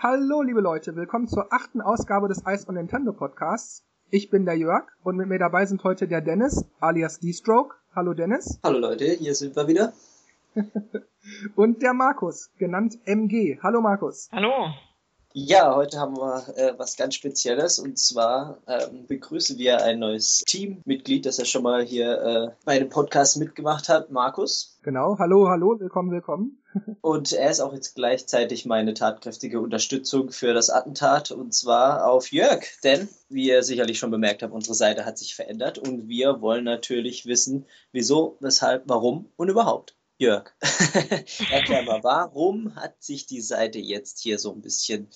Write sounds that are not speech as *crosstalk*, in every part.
Hallo, liebe Leute, willkommen zur achten Ausgabe des Ice on Nintendo Podcasts. Ich bin der Jörg und mit mir dabei sind heute der Dennis, alias D-Stroke. Hallo Dennis. Hallo Leute, hier sind wir wieder. *laughs* und der Markus, genannt MG. Hallo Markus. Hallo. Ja, heute haben wir äh, was ganz Spezielles und zwar ähm, begrüßen wir ein neues Teammitglied, das ja schon mal hier äh, bei dem Podcast mitgemacht hat, Markus. Genau, hallo, hallo, willkommen, willkommen. Und er ist auch jetzt gleichzeitig meine tatkräftige Unterstützung für das Attentat und zwar auf Jörg, denn wie ihr sicherlich schon bemerkt habt, unsere Seite hat sich verändert und wir wollen natürlich wissen, wieso, weshalb, warum und überhaupt. Jörg, *laughs* erklär mal, warum hat sich die Seite jetzt hier so ein bisschen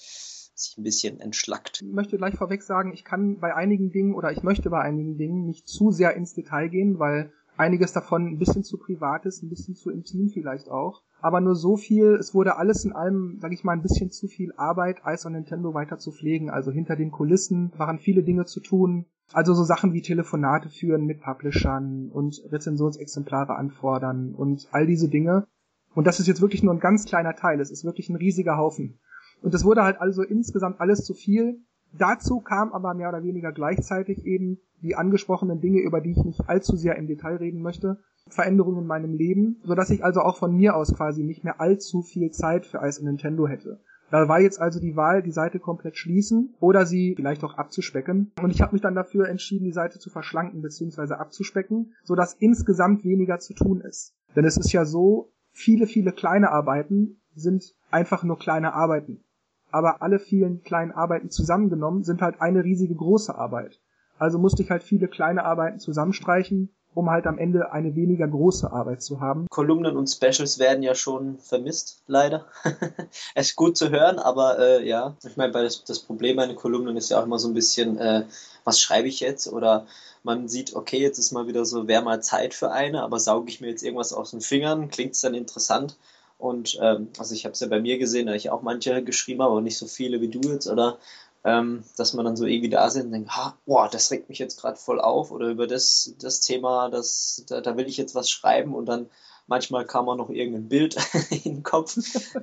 sich ein bisschen entschlackt. Ich möchte gleich vorweg sagen, ich kann bei einigen Dingen oder ich möchte bei einigen Dingen nicht zu sehr ins Detail gehen, weil einiges davon ein bisschen zu privat ist, ein bisschen zu intim vielleicht auch. Aber nur so viel, es wurde alles in allem, sag ich mal, ein bisschen zu viel Arbeit, Ice und Nintendo weiter zu pflegen. Also hinter den Kulissen waren viele Dinge zu tun. Also so Sachen wie Telefonate führen mit Publishern und Rezensionsexemplare anfordern und all diese Dinge. Und das ist jetzt wirklich nur ein ganz kleiner Teil. Es ist wirklich ein riesiger Haufen. Und es wurde halt also insgesamt alles zu viel. Dazu kam aber mehr oder weniger gleichzeitig eben die angesprochenen Dinge, über die ich nicht allzu sehr im Detail reden möchte, Veränderungen in meinem Leben, so dass ich also auch von mir aus quasi nicht mehr allzu viel Zeit für Ice und Nintendo hätte. Da war jetzt also die Wahl, die Seite komplett schließen oder sie vielleicht auch abzuspecken. Und ich habe mich dann dafür entschieden, die Seite zu verschlanken bzw. abzuspecken, sodass insgesamt weniger zu tun ist. Denn es ist ja so, viele, viele kleine Arbeiten sind einfach nur kleine Arbeiten. Aber alle vielen kleinen Arbeiten zusammengenommen sind halt eine riesige große Arbeit. Also musste ich halt viele kleine Arbeiten zusammenstreichen um halt am Ende eine weniger große Arbeit zu haben. Kolumnen und Specials werden ja schon vermisst, leider. *laughs* es ist gut zu hören, aber äh, ja, ich meine, das, das Problem bei den Kolumnen ist ja auch immer so ein bisschen, äh, was schreibe ich jetzt? Oder man sieht, okay, jetzt ist mal wieder so, wäre mal Zeit für eine, aber sauge ich mir jetzt irgendwas aus den Fingern, klingt es dann interessant. Und ähm, also ich habe es ja bei mir gesehen, da ich auch manche geschrieben habe, aber nicht so viele wie du jetzt, oder ähm, dass man dann so irgendwie da sitzt und denkt, ha, boah, das regt mich jetzt gerade voll auf oder über das, das Thema, das, da, da will ich jetzt was schreiben und dann manchmal kam auch noch irgendein Bild *laughs* in den Kopf,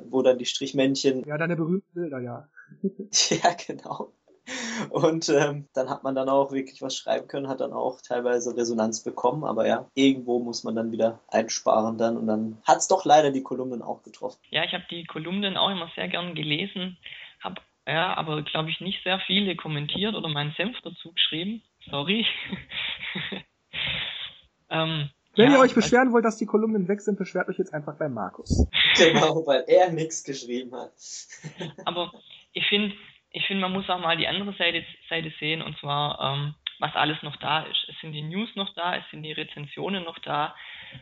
wo dann die Strichmännchen. Ja, deine berühmten Bilder, ja. *laughs* ja, genau. Und ähm, dann hat man dann auch wirklich was schreiben können, hat dann auch teilweise Resonanz bekommen, aber ja, irgendwo muss man dann wieder einsparen dann und dann hat es doch leider die Kolumnen auch getroffen. Ja, ich habe die Kolumnen auch immer sehr gern gelesen, habe ja, aber glaube ich nicht sehr viele kommentiert oder meinen Senf dazu geschrieben. Sorry. *laughs* ähm, Wenn ja, ihr euch beschweren wollt, dass die Kolumnen weg sind, beschwert euch jetzt einfach bei Markus. Genau, weil er nichts geschrieben hat. aber ich finde, ich finde, man muss auch mal die andere Seite, Seite sehen, und zwar, ähm, was alles noch da ist. Es sind die News noch da, es sind die Rezensionen noch da,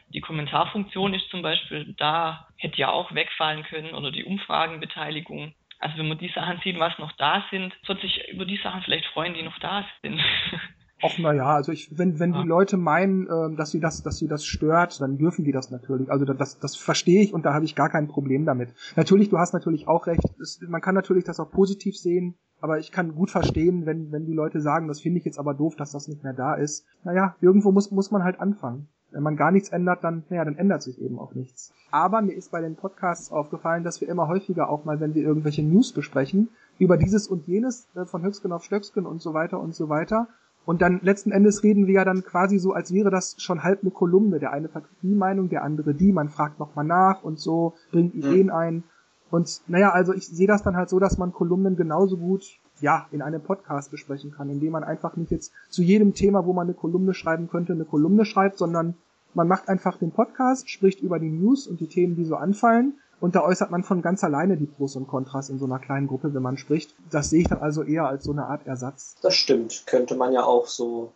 die Kommentarfunktion ist zum Beispiel da, hätte ja auch wegfallen können, oder die Umfragenbeteiligung. Also wenn man die Sachen sieht, was noch da sind, sollte sich über die Sachen vielleicht freuen, die noch da sind. *laughs* Ach naja, also ich, wenn, wenn ja. die Leute meinen, äh, dass sie das, dass sie das stört, dann dürfen die das natürlich. Also das, das verstehe ich und da habe ich gar kein Problem damit. Natürlich, du hast natürlich auch recht. Es, man kann natürlich das auch positiv sehen, aber ich kann gut verstehen, wenn, wenn die Leute sagen, das finde ich jetzt aber doof, dass das nicht mehr da ist. Naja, irgendwo muss, muss man halt anfangen. Wenn man gar nichts ändert, dann, naja, dann ändert sich eben auch nichts. Aber mir ist bei den Podcasts aufgefallen, dass wir immer häufiger auch mal, wenn wir irgendwelche News besprechen, über dieses und jenes äh, von Höchsken auf Stöcksken und so weiter und so weiter. Und dann letzten Endes reden wir ja dann quasi so, als wäre das schon halb eine Kolumne. Der eine vertritt die Meinung, der andere die. Man fragt nochmal nach und so, bringt Ideen ein. Und naja, also ich sehe das dann halt so, dass man Kolumnen genauso gut ja, in einem Podcast besprechen kann, indem man einfach nicht jetzt zu jedem Thema, wo man eine Kolumne schreiben könnte, eine Kolumne schreibt, sondern man macht einfach den Podcast, spricht über die News und die Themen, die so anfallen. Und da äußert man von ganz alleine die Pros und Kontras in so einer kleinen Gruppe, wenn man spricht. Das sehe ich dann also eher als so eine Art Ersatz. Das stimmt. Könnte man ja auch so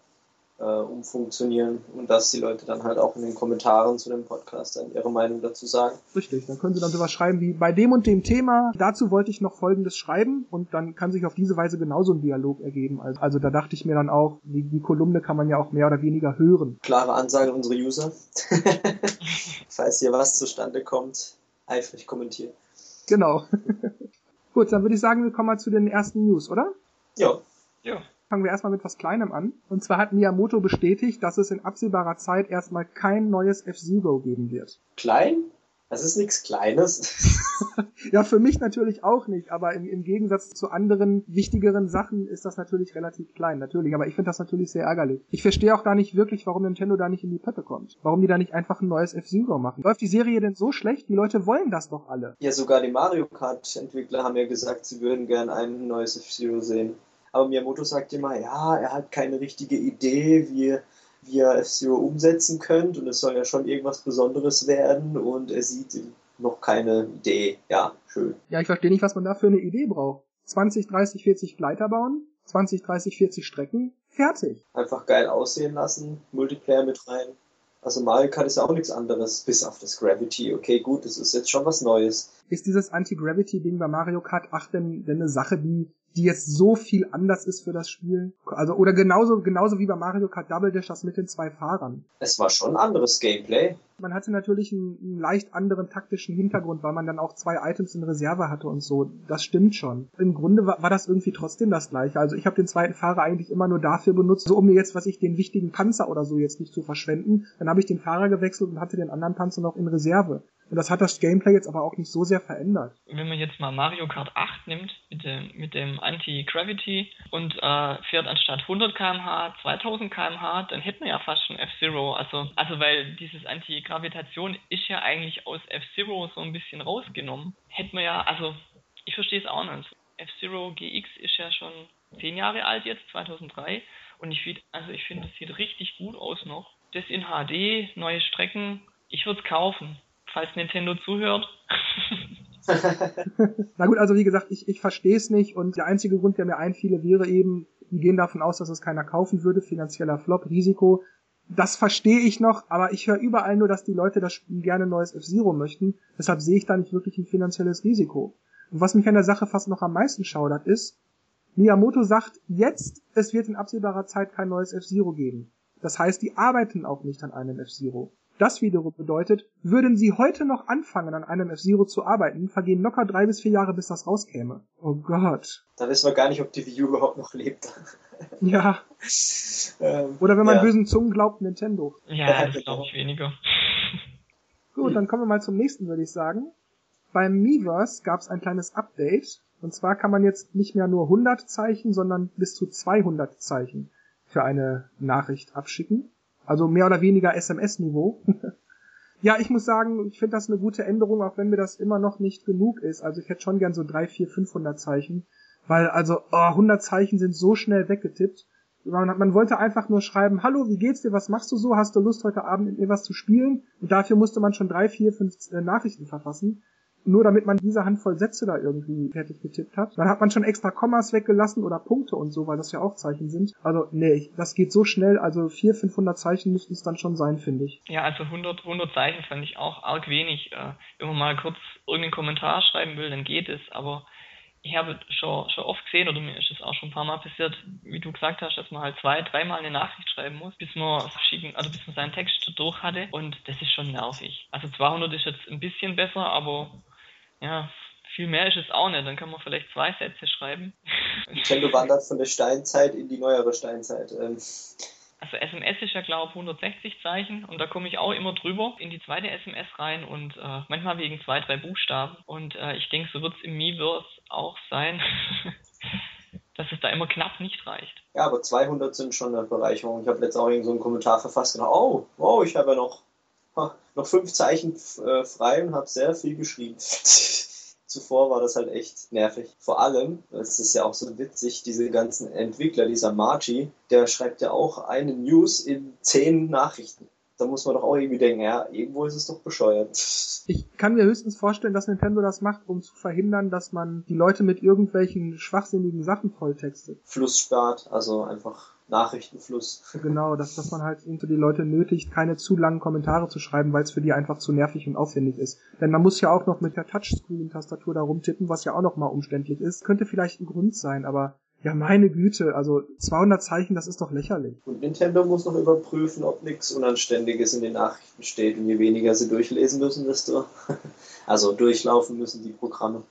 äh, umfunktionieren und dass die Leute dann halt auch in den Kommentaren zu dem Podcast dann ihre Meinung dazu sagen. Richtig, dann können sie dann sowas schreiben wie bei dem und dem Thema, dazu wollte ich noch folgendes schreiben und dann kann sich auf diese Weise genauso ein Dialog ergeben. Also, also da dachte ich mir dann auch, die, die Kolumne kann man ja auch mehr oder weniger hören. Klare Ansage an unsere User. *laughs* Falls hier was zustande kommt, eifrig kommentieren. Genau. *laughs* Gut, dann würde ich sagen, wir kommen mal zu den ersten News, oder? Ja. Ja fangen wir erstmal mit was Kleinem an. Und zwar hat Miyamoto bestätigt, dass es in absehbarer Zeit erstmal kein neues F-Zero geben wird. Klein? Das ist nichts Kleines. *laughs* ja, für mich natürlich auch nicht, aber im, im Gegensatz zu anderen wichtigeren Sachen ist das natürlich relativ klein, natürlich. Aber ich finde das natürlich sehr ärgerlich. Ich verstehe auch gar nicht wirklich, warum Nintendo da nicht in die Pötte kommt. Warum die da nicht einfach ein neues F-Zero machen. Läuft die Serie denn so schlecht? Die Leute wollen das doch alle. Ja, sogar die Mario Kart-Entwickler haben ja gesagt, sie würden gern ein neues F-Zero sehen. Aber Miyamoto sagt immer, ja, er hat keine richtige Idee, wie wie ihr F-Zero umsetzen könnt und es soll ja schon irgendwas Besonderes werden und er sieht noch keine Idee. Ja, schön. Ja, ich verstehe nicht, was man da für eine Idee braucht. 20, 30, 40 Gleiter bauen, 20, 30, 40 Strecken, fertig. Einfach geil aussehen lassen, Multiplayer mit rein. Also Mario Kart ist ja auch nichts anderes, bis auf das Gravity. Okay, gut, das ist jetzt schon was Neues. Ist dieses Anti-Gravity-Ding bei Mario Kart 8 denn, denn eine Sache, die die jetzt so viel anders ist für das Spiel. Also, oder genauso, genauso wie bei Mario Kart Double Dash das mit den zwei Fahrern. Es war schon anderes Gameplay. Man hatte natürlich einen, einen, leicht anderen taktischen Hintergrund, weil man dann auch zwei Items in Reserve hatte und so. Das stimmt schon. Im Grunde war, war das irgendwie trotzdem das gleiche. Also ich habe den zweiten Fahrer eigentlich immer nur dafür benutzt, so um mir jetzt, was ich, den wichtigen Panzer oder so jetzt nicht zu verschwenden. Dann habe ich den Fahrer gewechselt und hatte den anderen Panzer noch in Reserve. Und das hat das Gameplay jetzt aber auch nicht so sehr verändert. Wenn man jetzt mal Mario Kart 8 nimmt, mit dem, mit dem Anti-Gravity und äh, fährt anstatt 100 km/h 2000 km/h, dann hätten wir ja fast schon F-Zero. Also, also weil dieses Anti-Gravitation ist ja eigentlich aus F-Zero so ein bisschen rausgenommen. Hätten wir ja, also ich verstehe es auch nicht. F-Zero GX ist ja schon 10 Jahre alt jetzt, 2003. Und ich finde, also ich finde, es sieht richtig gut aus noch. Das in HD, neue Strecken, ich würde es kaufen falls Nintendo zuhört. *laughs* Na gut, also wie gesagt, ich, ich verstehe es nicht und der einzige Grund, der mir einfiele, wäre eben, die gehen davon aus, dass es keiner kaufen würde, finanzieller Flop, Risiko. Das verstehe ich noch, aber ich höre überall nur, dass die Leute das Spiel gerne neues F-Zero möchten. Deshalb sehe ich da nicht wirklich ein finanzielles Risiko. Und was mich an der Sache fast noch am meisten schaudert, ist, Miyamoto sagt jetzt, es wird in absehbarer Zeit kein neues F-Zero geben. Das heißt, die arbeiten auch nicht an einem F-Zero. Das wiederum bedeutet, würden Sie heute noch anfangen, an einem F-Zero zu arbeiten, vergehen locker drei bis vier Jahre, bis das rauskäme. Oh Gott. Da wissen wir gar nicht, ob die Wii U überhaupt noch lebt. Ja. *laughs* ähm, Oder wenn man ja. bösen Zungen glaubt, Nintendo. Ja, das glaube ich weniger. *laughs* Gut, dann kommen wir mal zum nächsten, würde ich sagen. Beim Miiverse gab es ein kleines Update. Und zwar kann man jetzt nicht mehr nur 100 Zeichen, sondern bis zu 200 Zeichen für eine Nachricht abschicken. Also mehr oder weniger SMS-Niveau. *laughs* ja, ich muss sagen, ich finde das eine gute Änderung, auch wenn mir das immer noch nicht genug ist. Also ich hätte schon gern so drei, vier, 500 Zeichen. Weil also oh, 100 Zeichen sind so schnell weggetippt. Man, man, wollte einfach nur schreiben, hallo, wie geht's dir, was machst du so, hast du Lust heute Abend mit mir was zu spielen? Und dafür musste man schon drei, vier, fünf äh, Nachrichten verfassen nur damit man diese Handvoll Sätze da irgendwie fertig getippt hat. Dann hat man schon extra Kommas weggelassen oder Punkte und so, weil das ja auch Zeichen sind. Also nee, das geht so schnell, also 400, 500 Zeichen müssten es dann schon sein, finde ich. Ja, also 100, 100 Zeichen fand ich auch arg wenig. Äh, wenn man mal kurz irgendeinen Kommentar schreiben will, dann geht es, aber ich habe schon, schon oft gesehen, oder mir ist es auch schon ein paar Mal passiert, wie du gesagt hast, dass man halt zwei, dreimal eine Nachricht schreiben muss, bis man schicken, also bis man seinen Text durch hatte. Und das ist schon nervig. Also 200 ist jetzt ein bisschen besser, aber ja, viel mehr ist es auch nicht. Dann kann man vielleicht zwei Sätze schreiben. *laughs* Nintendo wandert von der Steinzeit in die neuere Steinzeit. Ähm. Also SMS ist ja glaube ich 160 Zeichen und da komme ich auch immer drüber in die zweite SMS rein und äh, manchmal wegen zwei, drei Buchstaben. Und äh, ich denke, so wird es im Miiverse auch sein, *laughs* dass es da immer knapp nicht reicht. Ja, aber 200 sind schon eine Bereicherung. Ich habe letztens auch so einen Kommentar verfasst und oh, oh, ich habe ja noch noch fünf Zeichen äh, frei und habe sehr viel geschrieben. *laughs* Zuvor war das halt echt nervig. Vor allem, es ist ja auch so witzig, diese ganzen Entwickler, dieser Margie, der schreibt ja auch eine News in zehn Nachrichten. Da muss man doch auch irgendwie denken, ja, irgendwo ist es doch bescheuert. Ich kann mir höchstens vorstellen, dass Nintendo das macht, um zu verhindern, dass man die Leute mit irgendwelchen schwachsinnigen Sachen volltextet. Fluss spart, also einfach Nachrichtenfluss. *laughs* Genau, dass, dass man halt irgendwie die Leute nötigt, keine zu langen Kommentare zu schreiben, weil es für die einfach zu nervig und aufwendig ist. Denn man muss ja auch noch mit der Touchscreen-Tastatur da rumtippen, was ja auch noch mal umständlich ist. Könnte vielleicht ein Grund sein, aber ja, meine Güte, also 200 Zeichen, das ist doch lächerlich. Und Nintendo muss noch überprüfen, ob nichts Unanständiges in den Nachrichten steht. Und je weniger sie durchlesen müssen, desto. *laughs* also durchlaufen müssen die Programme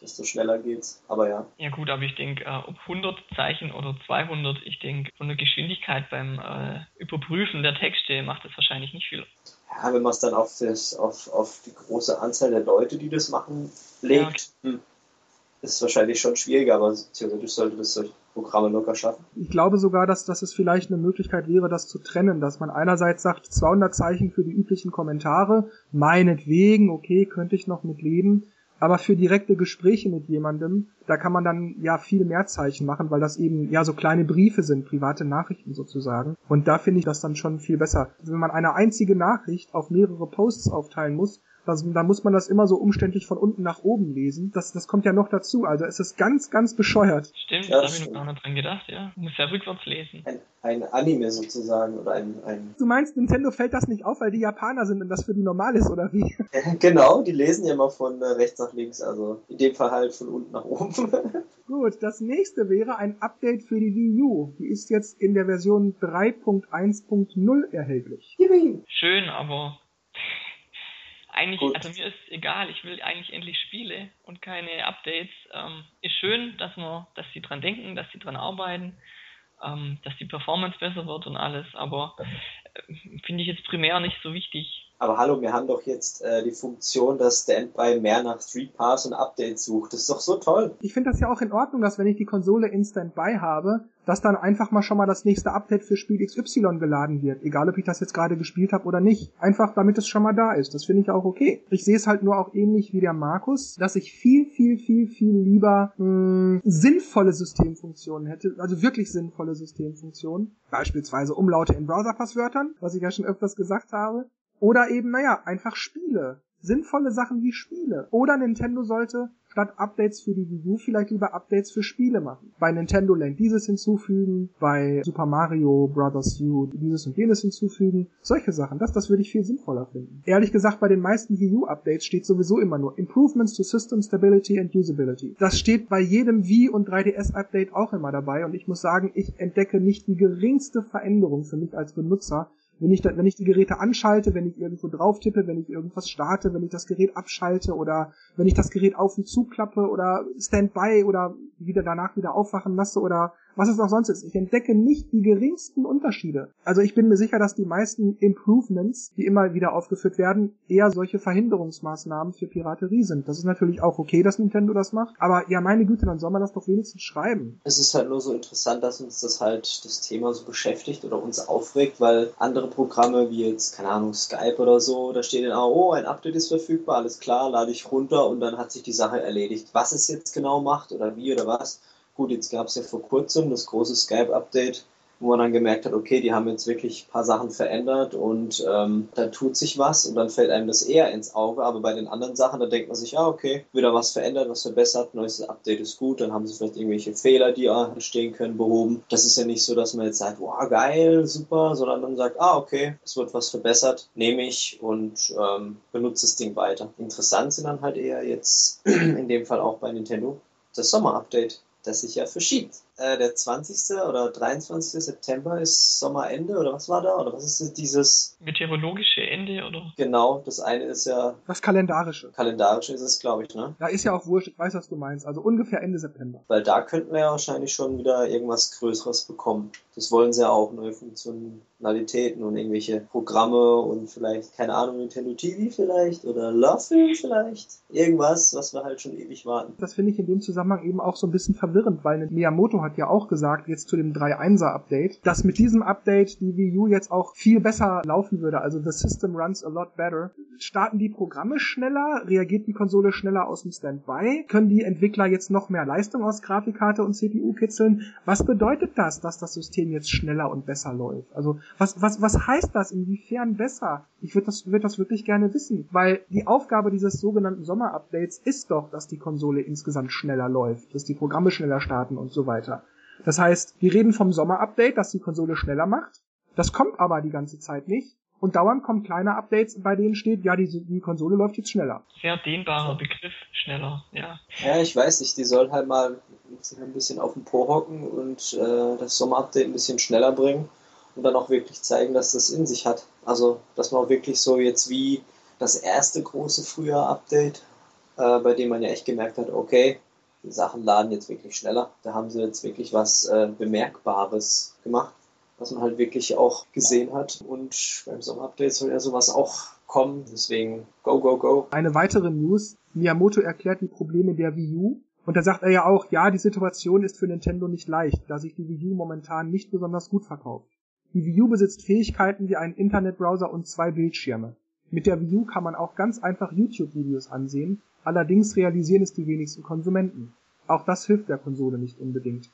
desto schneller geht's. Aber ja. Ja gut, aber ich denke, äh, ob 100 Zeichen oder 200, ich denke, von der Geschwindigkeit beim äh, Überprüfen der Texte macht das wahrscheinlich nicht viel. Ja, wenn man es dann auf, das, auf, auf die große Anzahl der Leute, die das machen, legt, ja. hm, ist wahrscheinlich schon schwieriger, aber theoretisch sollte das solche Programme locker schaffen. Ich glaube sogar, dass, dass es vielleicht eine Möglichkeit wäre, das zu trennen, dass man einerseits sagt, 200 Zeichen für die üblichen Kommentare, meinetwegen, okay, könnte ich noch mit leben, aber für direkte Gespräche mit jemandem, da kann man dann ja viel mehr Zeichen machen, weil das eben ja so kleine Briefe sind, private Nachrichten sozusagen. Und da finde ich das dann schon viel besser. Wenn man eine einzige Nachricht auf mehrere Posts aufteilen muss, das, da muss man das immer so umständlich von unten nach oben lesen. Das, das kommt ja noch dazu. Also es ist ganz, ganz bescheuert. Stimmt, ja, da habe ich noch gar nicht dran gedacht, ja. Muss ja rückwärts lesen. Ein, ein Anime sozusagen oder ein, ein. Du meinst, Nintendo fällt das nicht auf, weil die Japaner sind und das für die normal ist, oder wie? *laughs* genau, die lesen ja immer von äh, rechts nach links, also in dem Fall halt von unten nach oben. *laughs* Gut, das nächste wäre ein Update für die Wii U. Die ist jetzt in der Version 3.1.0 erhältlich. Schön, aber eigentlich, Gut. also mir ist egal, ich will eigentlich endlich Spiele und keine Updates. Ähm, ist schön, dass man, dass sie dran denken, dass sie dran arbeiten, ähm, dass die Performance besser wird und alles, aber äh, finde ich jetzt primär nicht so wichtig. Aber hallo, wir haben doch jetzt äh, die Funktion, dass Standby mehr nach Street Pass und Updates sucht. Das ist doch so toll. Ich finde das ja auch in Ordnung, dass wenn ich die Konsole in Standby habe, dass dann einfach mal schon mal das nächste Update für Spiel XY geladen wird. Egal, ob ich das jetzt gerade gespielt habe oder nicht. Einfach, damit es schon mal da ist. Das finde ich auch okay. Ich sehe es halt nur auch ähnlich wie der Markus, dass ich viel, viel, viel, viel lieber mh, hm, sinnvolle Systemfunktionen hätte. Also wirklich sinnvolle Systemfunktionen. Beispielsweise Umlaute in Browserpasswörtern, was ich ja schon öfters gesagt habe. Oder eben, naja, einfach Spiele. Sinnvolle Sachen wie Spiele. Oder Nintendo sollte statt Updates für die Wii U vielleicht lieber Updates für Spiele machen. Bei Nintendo Land dieses hinzufügen, bei Super Mario Bros. U dieses und jenes hinzufügen. Solche Sachen, das, das würde ich viel sinnvoller finden. Ehrlich gesagt, bei den meisten Wii U Updates steht sowieso immer nur Improvements to System Stability and Usability. Das steht bei jedem Wii und 3DS Update auch immer dabei und ich muss sagen, ich entdecke nicht die geringste Veränderung für mich als Benutzer, wenn ich, da, wenn ich die Geräte anschalte, wenn ich irgendwo drauf tippe, wenn ich irgendwas starte, wenn ich das Gerät abschalte oder wenn ich das Gerät auf und zuklappe oder Standby oder wieder danach wieder aufwachen lasse oder was es auch sonst ist. Ich entdecke nicht die geringsten Unterschiede. Also ich bin mir sicher, dass die meisten Improvements, die immer wieder aufgeführt werden, eher solche Verhinderungsmaßnahmen für Piraterie sind. Das ist natürlich auch okay, dass Nintendo das macht, aber ja, meine Güte, dann soll man das doch wenigstens schreiben. Es ist halt nur so interessant, dass uns das halt das Thema so beschäftigt oder uns aufregt, weil andere Programme wie jetzt, keine Ahnung, Skype oder so, da steht dann auch, oh, ein Update ist verfügbar, alles klar, lade ich runter und dann hat sich die Sache erledigt. Was es jetzt genau macht oder wie oder was, Gut, jetzt gab es ja vor kurzem das große Skype-Update, wo man dann gemerkt hat, okay, die haben jetzt wirklich ein paar Sachen verändert und ähm, da tut sich was und dann fällt einem das eher ins Auge. Aber bei den anderen Sachen, da denkt man sich, ja, okay, wieder was verändert, was verbessert, neues Update ist gut, dann haben sie vielleicht irgendwelche Fehler, die entstehen können, behoben. Das ist ja nicht so, dass man jetzt sagt, wow, geil, super, sondern man sagt, ah, okay, es wird was verbessert, nehme ich und ähm, benutze das Ding weiter. Interessant sind dann halt eher jetzt *clears throat* in dem Fall auch bei Nintendo das Sommer-Update das sich ja verschiebt. Äh, der 20. oder 23. September ist Sommerende oder was war da? Oder was ist dieses? Meteorologische Ende oder? Genau, das eine ist ja. Das kalendarische. Kalendarische ist es, glaube ich, ne? Da ist ja auch wurscht, ich weiß, was du meinst. Also ungefähr Ende September. Weil da könnten wir ja wahrscheinlich schon wieder irgendwas Größeres bekommen. Das wollen sie ja auch, neue Funktionalitäten und irgendwelche Programme und vielleicht, keine Ahnung, Nintendo TV vielleicht oder Love vielleicht. Irgendwas, was wir halt schon ewig warten. Das finde ich in dem Zusammenhang eben auch so ein bisschen verwirrend, weil Miyamoto hat ja auch gesagt, jetzt zu dem 3.1er Update, dass mit diesem Update die Wii U jetzt auch viel besser laufen würde. Also the system runs a lot better. Starten die Programme schneller? Reagiert die Konsole schneller aus dem Standby? Können die Entwickler jetzt noch mehr Leistung aus Grafikkarte und CPU kitzeln? Was bedeutet das, dass das System jetzt schneller und besser läuft? Also was, was, was heißt das? Inwiefern besser? Ich würde das, würd das wirklich gerne wissen, weil die Aufgabe dieses sogenannten Sommer-Updates ist doch, dass die Konsole insgesamt schneller läuft, dass die Programme schneller starten und so weiter. Das heißt, wir reden vom Sommer-Update, das die Konsole schneller macht. Das kommt aber die ganze Zeit nicht. Und dauernd kommen kleine Updates, bei denen steht, ja, die, die Konsole läuft jetzt schneller. Sehr dehnbarer Begriff, schneller, ja. Ja, ich weiß nicht, die soll halt mal ein bisschen auf den Po hocken und äh, das Sommer-Update ein bisschen schneller bringen und dann auch wirklich zeigen, dass das in sich hat. Also, dass man auch wirklich so jetzt wie das erste große Frühjahr-Update äh, bei dem man ja echt gemerkt hat, okay, die Sachen laden jetzt wirklich schneller. Da haben sie jetzt wirklich was äh, Bemerkbares gemacht, was man halt wirklich auch gesehen hat. Und beim Sommer-Update soll ja sowas auch kommen. Deswegen go, go, go. Eine weitere News. Miyamoto erklärt die Probleme der Wii U. Und da sagt er ja auch, ja, die Situation ist für Nintendo nicht leicht, da sich die Wii U momentan nicht besonders gut verkauft. Die Wii U besitzt Fähigkeiten wie einen Internetbrowser und zwei Bildschirme. Mit der Wii U kann man auch ganz einfach YouTube-Videos ansehen, allerdings realisieren es die wenigsten Konsumenten. Auch das hilft der Konsole nicht unbedingt.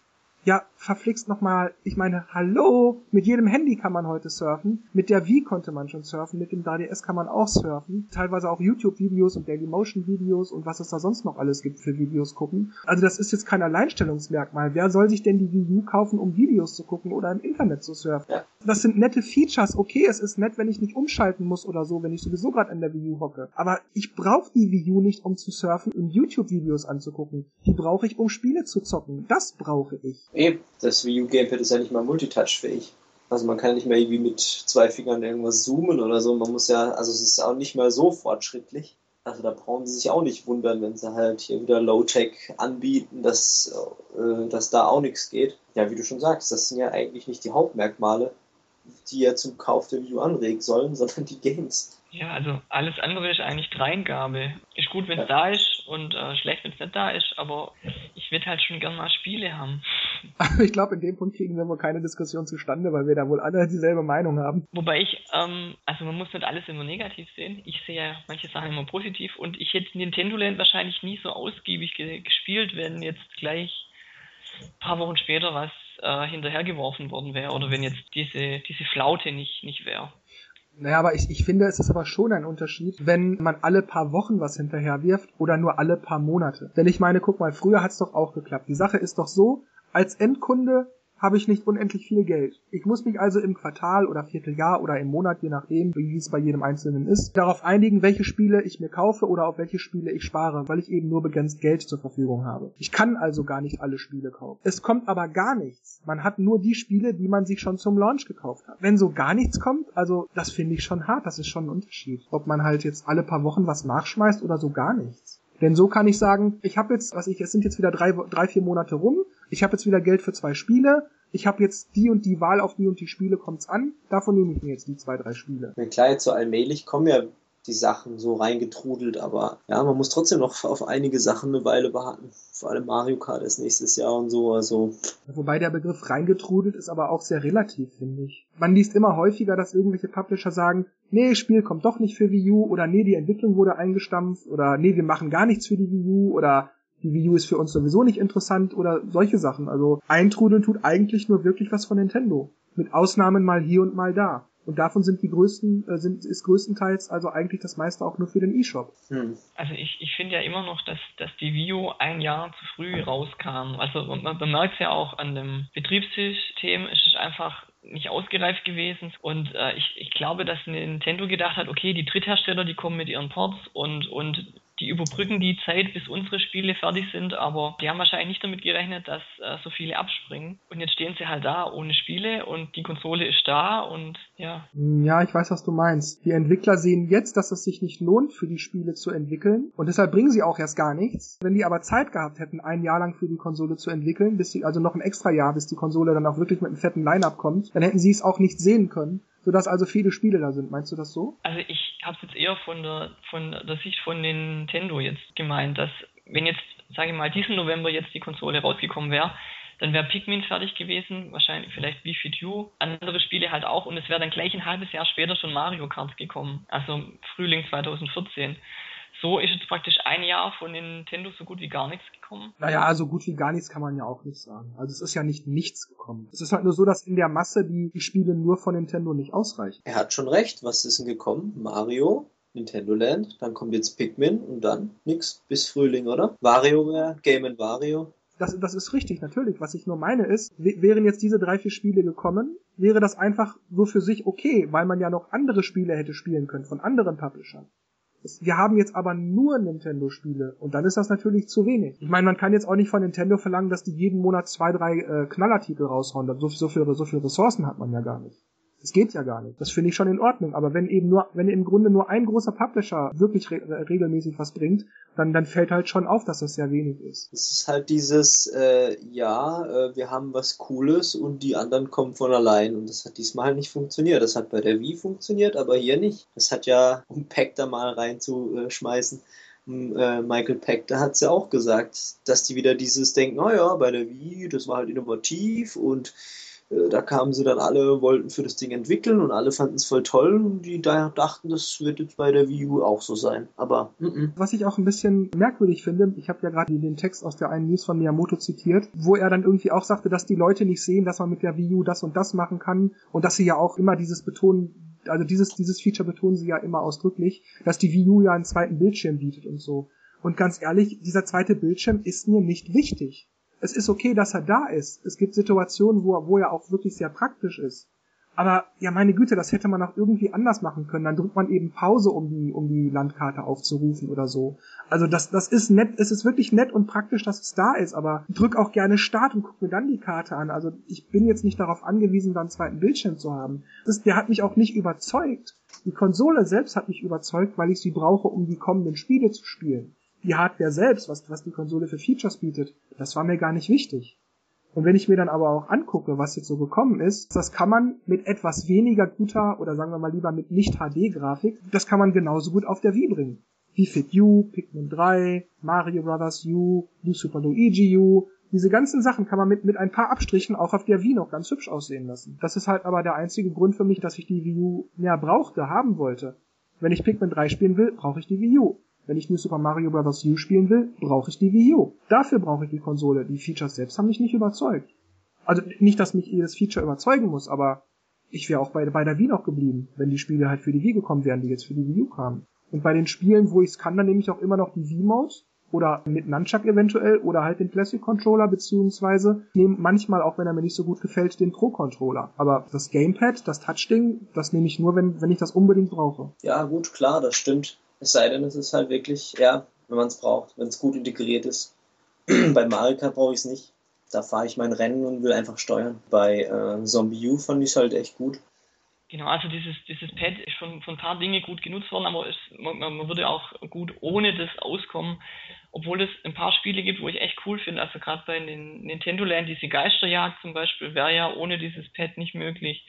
Ja, verflixt nochmal, ich meine, hallo, mit jedem Handy kann man heute surfen, mit der Wii konnte man schon surfen, mit dem 3DS kann man auch surfen, teilweise auch YouTube-Videos und Dailymotion-Videos und was es da sonst noch alles gibt für Videos gucken. Also das ist jetzt kein Alleinstellungsmerkmal. Wer soll sich denn die Wii U kaufen, um Videos zu gucken oder im Internet zu surfen? Ja. Das sind nette Features, okay, es ist nett, wenn ich nicht umschalten muss oder so, wenn ich sowieso gerade an der Wii U hocke. Aber ich brauche die Wii U nicht, um zu surfen und YouTube-Videos anzugucken. Die brauche ich, um Spiele zu zocken. Das brauche ich. Eben, das Wii U Gamepad ist ja nicht mal multitouch-fähig. Also man kann nicht mehr irgendwie mit zwei Fingern irgendwas zoomen oder so. Man muss ja, also es ist auch nicht mal so fortschrittlich. Also da brauchen sie sich auch nicht wundern, wenn sie halt hier wieder Low-Tech anbieten, dass, äh, dass da auch nichts geht. Ja, wie du schon sagst, das sind ja eigentlich nicht die Hauptmerkmale, die ja zum Kauf der Wii U anregen sollen, *laughs* sondern die Games. Ja, also alles andere ist eigentlich Dreingabe. Ist gut, wenn es ja. da ist und äh, schlecht, wenn es nicht da ist, aber ich würde halt schon gern mal Spiele haben. *laughs* ich glaube, in dem Punkt kriegen wir wohl keine Diskussion zustande, weil wir da wohl alle dieselbe Meinung haben. Wobei ich, ähm, also man muss nicht alles immer negativ sehen. Ich sehe ja manche Sachen immer positiv und ich hätte Nintendo Land wahrscheinlich nie so ausgiebig ge gespielt, wenn jetzt gleich ein paar Wochen später was äh, hinterhergeworfen worden wäre oder wenn jetzt diese, diese Flaute nicht, nicht wäre. Naja, aber ich, ich finde, es ist aber schon ein Unterschied, wenn man alle paar Wochen was hinterher wirft oder nur alle paar Monate. Denn ich meine, guck mal, früher hat's doch auch geklappt. Die Sache ist doch so, als Endkunde habe ich nicht unendlich viel Geld. Ich muss mich also im Quartal oder Vierteljahr oder im Monat, je nachdem, wie es bei jedem Einzelnen ist, darauf einigen, welche Spiele ich mir kaufe oder auf welche Spiele ich spare, weil ich eben nur begrenzt Geld zur Verfügung habe. Ich kann also gar nicht alle Spiele kaufen. Es kommt aber gar nichts. Man hat nur die Spiele, die man sich schon zum Launch gekauft hat. Wenn so gar nichts kommt, also das finde ich schon hart, das ist schon ein Unterschied. Ob man halt jetzt alle paar Wochen was nachschmeißt oder so gar nichts. Denn so kann ich sagen, ich habe jetzt, was ich, es sind jetzt wieder drei, drei, vier Monate rum, ich habe jetzt wieder Geld für zwei Spiele, ich habe jetzt die und die Wahl auf die und die Spiele kommt's an, davon nehme ich mir jetzt die zwei, drei Spiele. Ja, klar, jetzt so allmählich kommen ja die Sachen so reingetrudelt, aber ja, man muss trotzdem noch auf einige Sachen eine Weile warten. Vor allem Mario Kart ist nächstes Jahr und so, also. Wobei der Begriff reingetrudelt ist aber auch sehr relativ, finde ich. Man liest immer häufiger, dass irgendwelche Publisher sagen, nee, Spiel kommt doch nicht für Wii U oder nee, die Entwicklung wurde eingestampft oder nee, wir machen gar nichts für die Wii U oder die Wii U ist für uns sowieso nicht interessant oder solche Sachen. Also eintrudeln tut eigentlich nur wirklich was von Nintendo. Mit Ausnahmen mal hier und mal da. Und davon sind die größten, äh, sind, ist größtenteils also eigentlich das meiste auch nur für den E-Shop. Hm. Also ich, ich finde ja immer noch, dass, dass die Wii U ein Jahr zu früh rauskam. Also man bemerkt ja auch an dem Betriebssystem, ist es einfach nicht ausgereift gewesen. Und äh, ich, ich glaube, dass Nintendo gedacht hat, okay, die Dritthersteller, die kommen mit ihren Ports und, und die überbrücken die Zeit, bis unsere Spiele fertig sind, aber die haben wahrscheinlich nicht damit gerechnet, dass äh, so viele abspringen. Und jetzt stehen sie halt da ohne Spiele und die Konsole ist da und ja. Ja, ich weiß, was du meinst. Die Entwickler sehen jetzt, dass es sich nicht lohnt, für die Spiele zu entwickeln und deshalb bringen sie auch erst gar nichts. Wenn die aber Zeit gehabt hätten, ein Jahr lang für die Konsole zu entwickeln, bis sie, also noch ein extra Jahr, bis die Konsole dann auch wirklich mit einem fetten Line-Up kommt, dann hätten sie es auch nicht sehen können sodass also viele Spiele da sind. Meinst du das so? Also ich habe es jetzt eher von der von der Sicht von Nintendo jetzt gemeint, dass wenn jetzt, sage ich mal, diesen November jetzt die Konsole rausgekommen wäre, dann wäre Pikmin fertig gewesen, wahrscheinlich vielleicht Wii Fit U, andere Spiele halt auch und es wäre dann gleich ein halbes Jahr später schon Mario Kart gekommen, also Frühling 2014 so ist jetzt praktisch ein Jahr von Nintendo so gut wie gar nichts gekommen. Naja, so gut wie gar nichts kann man ja auch nicht sagen. Also es ist ja nicht nichts gekommen. Es ist halt nur so, dass in der Masse die, die Spiele nur von Nintendo nicht ausreichen. Er hat schon recht. Was ist denn gekommen? Mario, Nintendo Land, dann kommt jetzt Pikmin und dann nix bis Frühling, oder? WarioWare, Game Wario. Das, das ist richtig, natürlich. Was ich nur meine ist, wären jetzt diese drei, vier Spiele gekommen, wäre das einfach so für sich okay, weil man ja noch andere Spiele hätte spielen können von anderen Publishern. Wir haben jetzt aber nur Nintendo-Spiele und dann ist das natürlich zu wenig. Ich meine, man kann jetzt auch nicht von Nintendo verlangen, dass die jeden Monat zwei, drei äh, Knallertitel raushauen. So, so, viele, so viele Ressourcen hat man ja gar nicht. Das geht ja gar nicht. Das finde ich schon in Ordnung. Aber wenn eben nur, wenn im Grunde nur ein großer Publisher wirklich re regelmäßig was bringt, dann, dann fällt halt schon auf, dass das sehr wenig ist. Es ist halt dieses, äh, ja, äh, wir haben was Cooles und die anderen kommen von allein. Und das hat diesmal halt nicht funktioniert. Das hat bei der Wii funktioniert, aber hier nicht. Das hat ja, um Pack da mal reinzuschmeißen, äh, Michael Peck, da hat es ja auch gesagt, dass die wieder dieses denken, naja, bei der Wii, das war halt innovativ und äh, da kamen sie dann alle, wollten für das Ding entwickeln und alle fanden es voll toll und die da dachten, das wird jetzt bei der Wii U auch so sein. Aber mm -mm. was ich auch ein bisschen merkwürdig finde, ich habe ja gerade den Text aus der einen News von Miyamoto zitiert, wo er dann irgendwie auch sagte, dass die Leute nicht sehen, dass man mit der Wii U das und das machen kann und dass sie ja auch immer dieses betonen, also dieses dieses Feature betonen sie ja immer ausdrücklich, dass die Wii U ja einen zweiten Bildschirm bietet und so. Und ganz ehrlich, dieser zweite Bildschirm ist mir nicht wichtig es ist okay, dass er da ist. Es gibt Situationen, wo er, wo er auch wirklich sehr praktisch ist. Aber ja, meine Güte, das hätte man auch irgendwie anders machen können. Dann drückt man eben Pause, um die, um die Landkarte aufzurufen oder so. Also das, das ist nett, es ist wirklich nett und praktisch, dass es da ist, aber drück auch gerne Start und guck mir dann die Karte an. Also ich bin jetzt nicht darauf angewiesen, da einen zweiten Bildschirm zu haben. Das, der hat mich auch nicht überzeugt. Die Konsole selbst hat mich überzeugt, weil ich sie brauche, um die kommenden Spiele zu spielen die Hardware selbst, was, was die Konsole für Features bietet, das war mir gar nicht wichtig. Und wenn ich mir dann aber auch angucke, was jetzt so gekommen ist, das kann man mit etwas weniger guter oder sagen wir mal lieber mit nicht HD-Grafik, das kann man genauso gut auf der Wii bringen. Wie Fit U, Pikmin 3, Mario Brothers U, New Super Luigi U, diese ganzen Sachen kann man mit, mit ein paar Abstrichen auch auf der Wii noch ganz hübsch aussehen lassen. Das ist halt aber der einzige Grund für mich, dass ich die Wii U mehr brauchte, haben wollte. Wenn ich Pikmin 3 spielen will, brauche ich die Wii U. Wenn ich New Super Mario Bros. U spielen will, brauche ich die Wii U. Dafür brauche ich die Konsole. Die Features selbst haben mich nicht überzeugt. Also nicht, dass mich jedes Feature überzeugen muss, aber ich wäre auch bei, bei der Wii noch geblieben, wenn die Spiele halt für die Wii gekommen wären, die jetzt für die Wii U kamen. Und bei den Spielen, wo ich es kann, dann nehme ich auch immer noch die Wii-Mode oder mit Nunchuck eventuell oder halt den Classic Controller beziehungsweise nehme manchmal auch wenn er mir nicht so gut gefällt den Pro Controller aber das Gamepad das Touchding das nehme ich nur wenn wenn ich das unbedingt brauche ja gut klar das stimmt es sei denn, es ist halt wirklich, ja, wenn man es braucht, wenn es gut integriert ist. *clears throat* Bei Mario Kart brauche ich es nicht. Da fahre ich mein Rennen und will einfach steuern. Bei äh, Zombie U fand ich es halt echt gut. Genau, also dieses, dieses Pad ist schon von ein paar Dinge gut genutzt worden, aber es, man, man, würde auch gut ohne das auskommen, obwohl es ein paar Spiele gibt, wo ich echt cool finde. Also gerade bei den Nintendo Land, diese Geisterjagd zum Beispiel, wäre ja ohne dieses Pad nicht möglich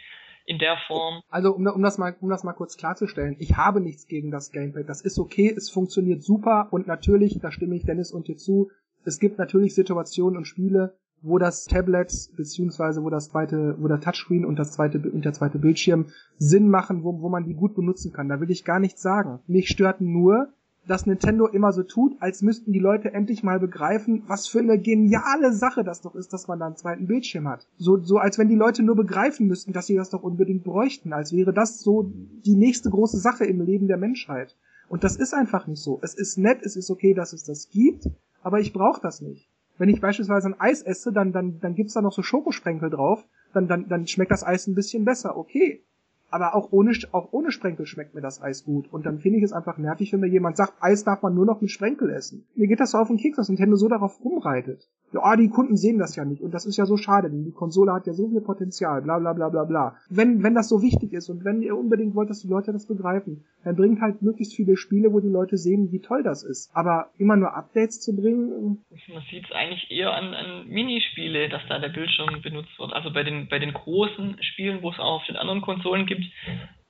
in der Form. Also um, um, das mal, um das mal kurz klarzustellen, ich habe nichts gegen das Gamepad. Das ist okay, es funktioniert super und natürlich, da stimme ich Dennis und dir zu, es gibt natürlich Situationen und Spiele, wo das Tablet beziehungsweise wo das zweite, wo der Touchscreen und das zweite und der zweite Bildschirm Sinn machen, wo, wo man die gut benutzen kann. Da will ich gar nichts sagen. Mich stört nur, dass Nintendo immer so tut, als müssten die Leute endlich mal begreifen, was für eine geniale Sache das doch ist, dass man da einen zweiten Bildschirm hat. So, so als wenn die Leute nur begreifen müssten, dass sie das doch unbedingt bräuchten, als wäre das so die nächste große Sache im Leben der Menschheit. Und das ist einfach nicht so. Es ist nett, es ist okay, dass es das gibt, aber ich brauche das nicht. Wenn ich beispielsweise ein Eis esse, dann, dann, dann gibt's da noch so Schokosprenkel drauf, dann, dann, dann schmeckt das Eis ein bisschen besser, okay aber auch ohne, auch ohne Sprenkel schmeckt mir das Eis gut. Und dann finde ich es einfach nervig, wenn mir jemand sagt, Eis darf man nur noch mit Sprenkel essen. Mir geht das so auf den Keks, dass Nintendo so darauf rumreitet. Ja, oh, die Kunden sehen das ja nicht. Und das ist ja so schade, denn die Konsole hat ja so viel Potenzial, bla bla bla bla bla. Wenn, wenn das so wichtig ist und wenn ihr unbedingt wollt, dass die Leute das begreifen, dann bringt halt möglichst viele Spiele, wo die Leute sehen, wie toll das ist. Aber immer nur Updates zu bringen. Man sieht es eigentlich eher an, an Minispiele, dass da der Bildschirm benutzt wird. Also bei den, bei den großen Spielen, wo es auch auf den anderen Konsolen gibt,